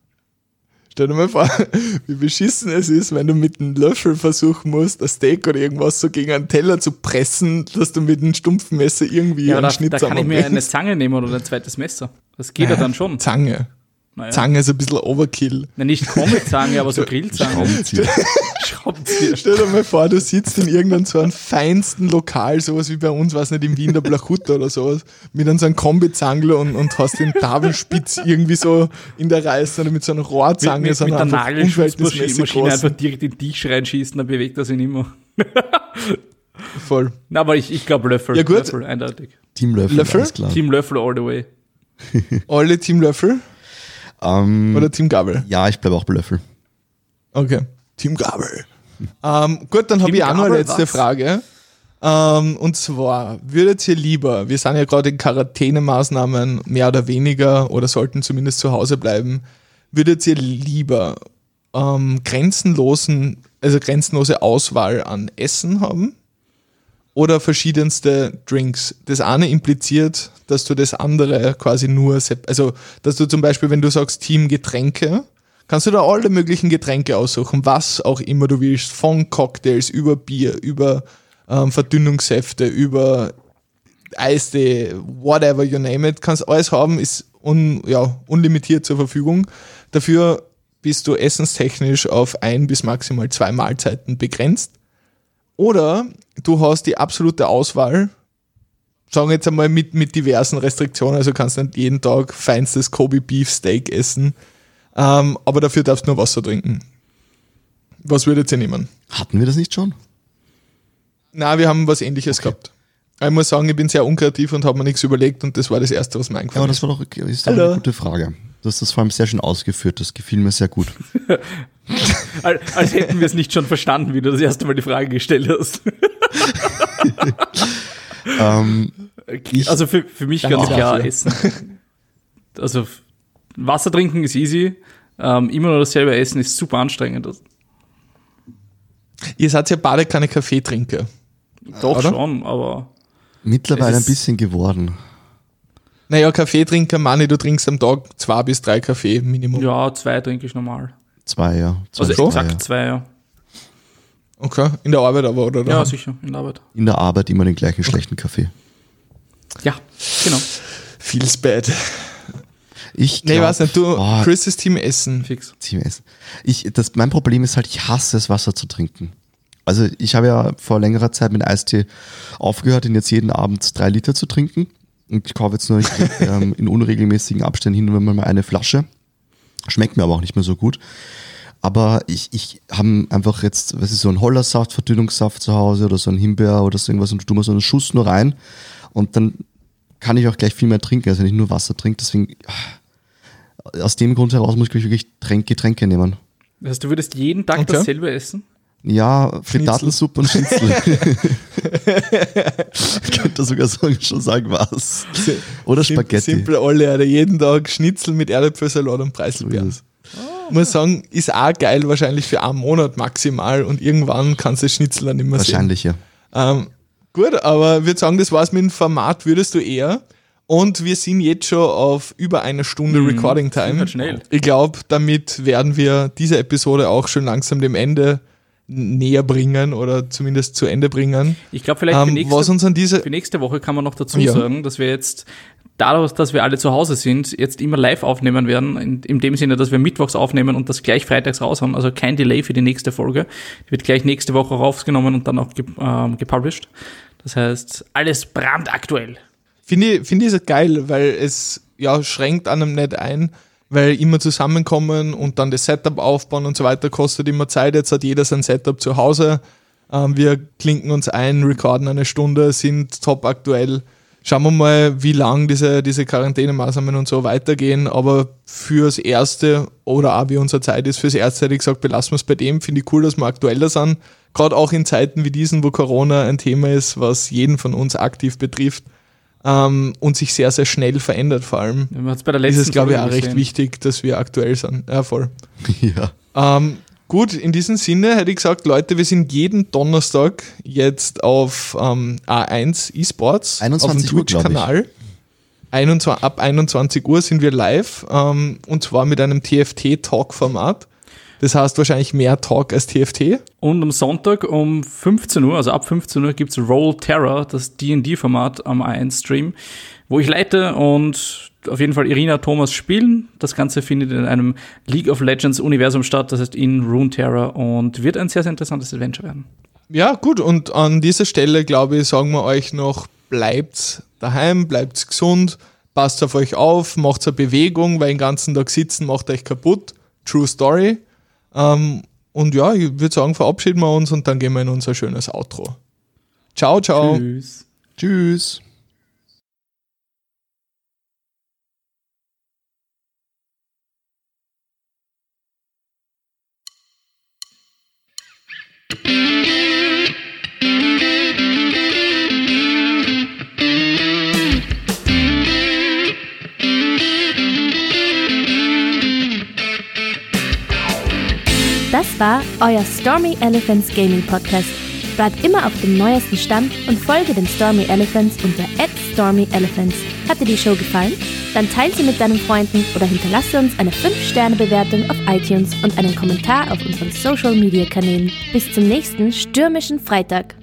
Stell dir mal vor, (laughs) wie beschissen es ist, wenn du mit einem Löffel versuchen musst, ein Steak oder irgendwas so gegen einen Teller zu pressen, dass du mit einem stumpfen Messer irgendwie Ja, einen da, Schnitt da kann ich mir eine. Zange nehmen oder ein zweites Messer. Das geht ja dann schon. Zange. Naja. Zange ist ein bisschen Overkill. Na, nicht Comic-Zange, aber so Grillzange. Schraubenzieher. (laughs) Schraubenzieher. Stell dir mal vor, du sitzt in irgendeinem so einem feinsten Lokal, sowas wie bei uns, weiß nicht, im Wien der oder sowas, mit einem so einem Kombizangler und, und hast den Tafelspitz irgendwie so in der Reiße oder mit so einer Rohrzange, Mit, mit, so mit der einfach Nagelschussmaschine unverhältnismäßig Maschine groß. einfach direkt in den Tisch reinschießen, dann bewegt er sich nicht mehr. (laughs) Voll. Na, aber ich, ich glaube Löffel. Ja, gut. Löffel, eindeutig. Team Löffel, Löffel? alles klar. Team Löffel all the way. Alle Team Löffel Ähm, oder Team Gabel? ja, ich bleibe auch bei Löffel. Okay. Team Gabel. Ähm, gut, dann habe ich auch noch eine letzte was? Frage. Ähm, und zwar, würdet ihr lieber, wir sind ja gerade in Quarantänemaßnahmen mehr oder weniger oder sollten zumindest zu Hause bleiben, würdet ihr lieber ähm, grenzenlosen, also grenzenlose Auswahl an Essen haben oder verschiedenste Drinks? Das eine impliziert, dass du das andere quasi nur, also dass du zum Beispiel, wenn du sagst Team Getränke, kannst du da alle möglichen Getränke aussuchen, was auch immer du willst, von Cocktails über Bier, über ähm, Verdünnungssäfte, über Eistee, whatever you name it, kannst alles haben, ist un, ja, unlimitiert zur Verfügung. Dafür bist du essenstechnisch auf ein bis maximal zwei Mahlzeiten begrenzt. Oder du hast die absolute Auswahl sagen wir jetzt einmal mit, mit diversen Restriktionen, also kannst nicht jeden Tag feinstes Kobe Beef Steak essen, ähm, aber dafür darfst du nur Wasser trinken. Was würdet ihr nehmen? Hatten wir das nicht schon? Na, wir haben was ähnliches gehabt. Ich muss sagen, ich bin sehr unkreativ und habe mir nichts überlegt und das war das Erste, was mir Ja, eingefallen aber ist. das war doch ist doch eine gute Frage. Du hast das vor allem sehr schön ausgeführt, das gefiel mir sehr gut. (laughs) Als, als hätten wir es nicht schon verstanden, wie du das erste Mal die Frage gestellt hast. (laughs) ähm, also für, für mich ganz klar dafür. Essen. Also Wasser trinken ist easy. Ähm, immer nur dasselbe Essen ist super anstrengend. Ihr seid ja beide keine Kaffeetrinker. Doch Oder? schon, aber mittlerweile ein bisschen geworden. Naja, Kaffeetrinker, Mani, du trinkst am Tag zwei bis drei Kaffee Minimum. ja, zwei trinke ich normal. Zwei, ja. Zwei Also exakt ja. zwei, ja. Okay, in der Arbeit aber, oder? Ja, daheim? sicher, in der Arbeit. In der Arbeit immer den gleichen schlechten Kaffee. Ja, genau. Feels bad. Ich Nee, glaub, weiß nicht, du, oh, Chris ist Team Essen. Fix. CMS. Ich, das, mein Problem ist halt, ich hasse es, Wasser zu trinken. Also ich habe ja vor längerer Zeit mit Eistee aufgehört, ihn jetzt jeden Abend drei Liter zu trinken. Und ich kaufe jetzt nur ähm, in unregelmäßigen Abständen hin und wieder mal eine Flasche. Schmeckt mir aber auch nicht mehr so gut. Aber ich, ich habe einfach jetzt, was ist so ein Hollersaft, Verdünnungssaft zu Hause oder so ein Himbeer oder so irgendwas und tu mal so einen Schuss nur rein und dann kann ich auch gleich viel mehr trinken, als wenn ich nur Wasser trinke. Deswegen, ah, aus dem Grund heraus muss ich ich, wirklich Tränk, Getränke nehmen. Das heißt, du würdest jeden Tag Okay. dasselbe essen? Ja, Frittatensuppe und Schnitzel. (laughs) ich könnte sogar sagen, schon sagen, was. Oder Sim- Spaghetti. Simple alle, Alter. Jeden Tag Schnitzel mit Erdäpfelsalat und Preiselbeeren. So Muss sagen, ist auch geil, wahrscheinlich für einen Monat maximal und irgendwann kannst du das Schnitzel dann nicht mehr sehen. Wahrscheinlich, ja. Ähm, gut, aber ich würde sagen, das war's mit dem Format, würdest du eher. Und wir sind jetzt schon auf über eine Stunde Recording ging Time. halt schnell. Ich glaube, damit werden wir diese Episode auch schon langsam dem Ende näher bringen oder zumindest zu Ende bringen. Ich glaube, vielleicht für, Ähm, nächste, an diese für nächste Woche kann man noch dazu Ja. sagen, dass wir jetzt dadurch, dass wir alle zu Hause sind, jetzt immer live aufnehmen werden, in, in dem Sinne, dass wir mittwochs aufnehmen und das gleich freitags raushauen, also kein Delay für die nächste Folge. Die wird gleich nächste Woche rausgenommen und dann auch ge ähm, gepublished. Das heißt, alles brandaktuell. Finde ich, finde ich es geil, weil es ja schränkt einem nicht ein, weil immer zusammenkommen und dann das Setup aufbauen und so weiter kostet immer Zeit. Jetzt hat jeder sein Setup zu Hause. Ähm, wir klinken uns ein, recorden eine Stunde, sind top aktuell. Schauen wir mal, wie lang diese, diese Quarantänemaßnahmen und so weitergehen. Aber fürs Erste oder auch wie unsere Zeit ist, fürs Erste hätte ich gesagt, belassen wir es bei dem. Finde ich cool, dass wir aktueller sind. Gerade auch in Zeiten wie diesen, wo Corona ein Thema ist, was jeden von uns aktiv betrifft ähm, und sich sehr, sehr schnell verändert vor allem, hat's bei der ist es, glaube ich, auch recht wichtig, dass wir aktuell sind. Ja, voll. (laughs) ja. Ähm, gut, in diesem Sinne hätte ich gesagt, Leute, wir sind jeden Donnerstag jetzt auf ähm, A1 eSports, 21 auf dem Twitch-Kanal. 21, ab 21 Uhr sind wir live ähm, und zwar mit einem TFT-Talk-Format. Das heißt wahrscheinlich mehr Talk als TFT. Und am Sonntag um 15 Uhr, also ab 15 Uhr, gibt's Roll Terror, das D&D-Format am A1-Stream, wo ich leite und auf jeden Fall Irina Thomas spielen. Das Ganze findet in einem League of Legends Universum statt, das heißt in Rune Terror und wird ein sehr, sehr interessantes Adventure werden. Ja, gut, und an dieser Stelle, glaube ich, sagen wir euch noch, bleibt daheim, bleibt gesund, passt auf euch auf, macht eine Bewegung, weil den ganzen Tag sitzen macht euch kaputt. True Story. Ähm, und ja, ich würde sagen, verabschieden wir uns und dann gehen wir in unser schönes Outro. Ciao, ciao. Tschüss. Tschüss. Das war euer Stormy Elephants Gaming Podcast. Bleibt immer auf dem neuesten Stand und folge den Stormy Elephants unter @stormyelephants. Hat dir die Show gefallen? Dann teile sie mit deinen Freunden oder hinterlasse uns eine 5-Sterne-Bewertung auf iTunes und einen Kommentar auf unseren Social-Media-Kanälen. Bis zum nächsten stürmischen Freitag.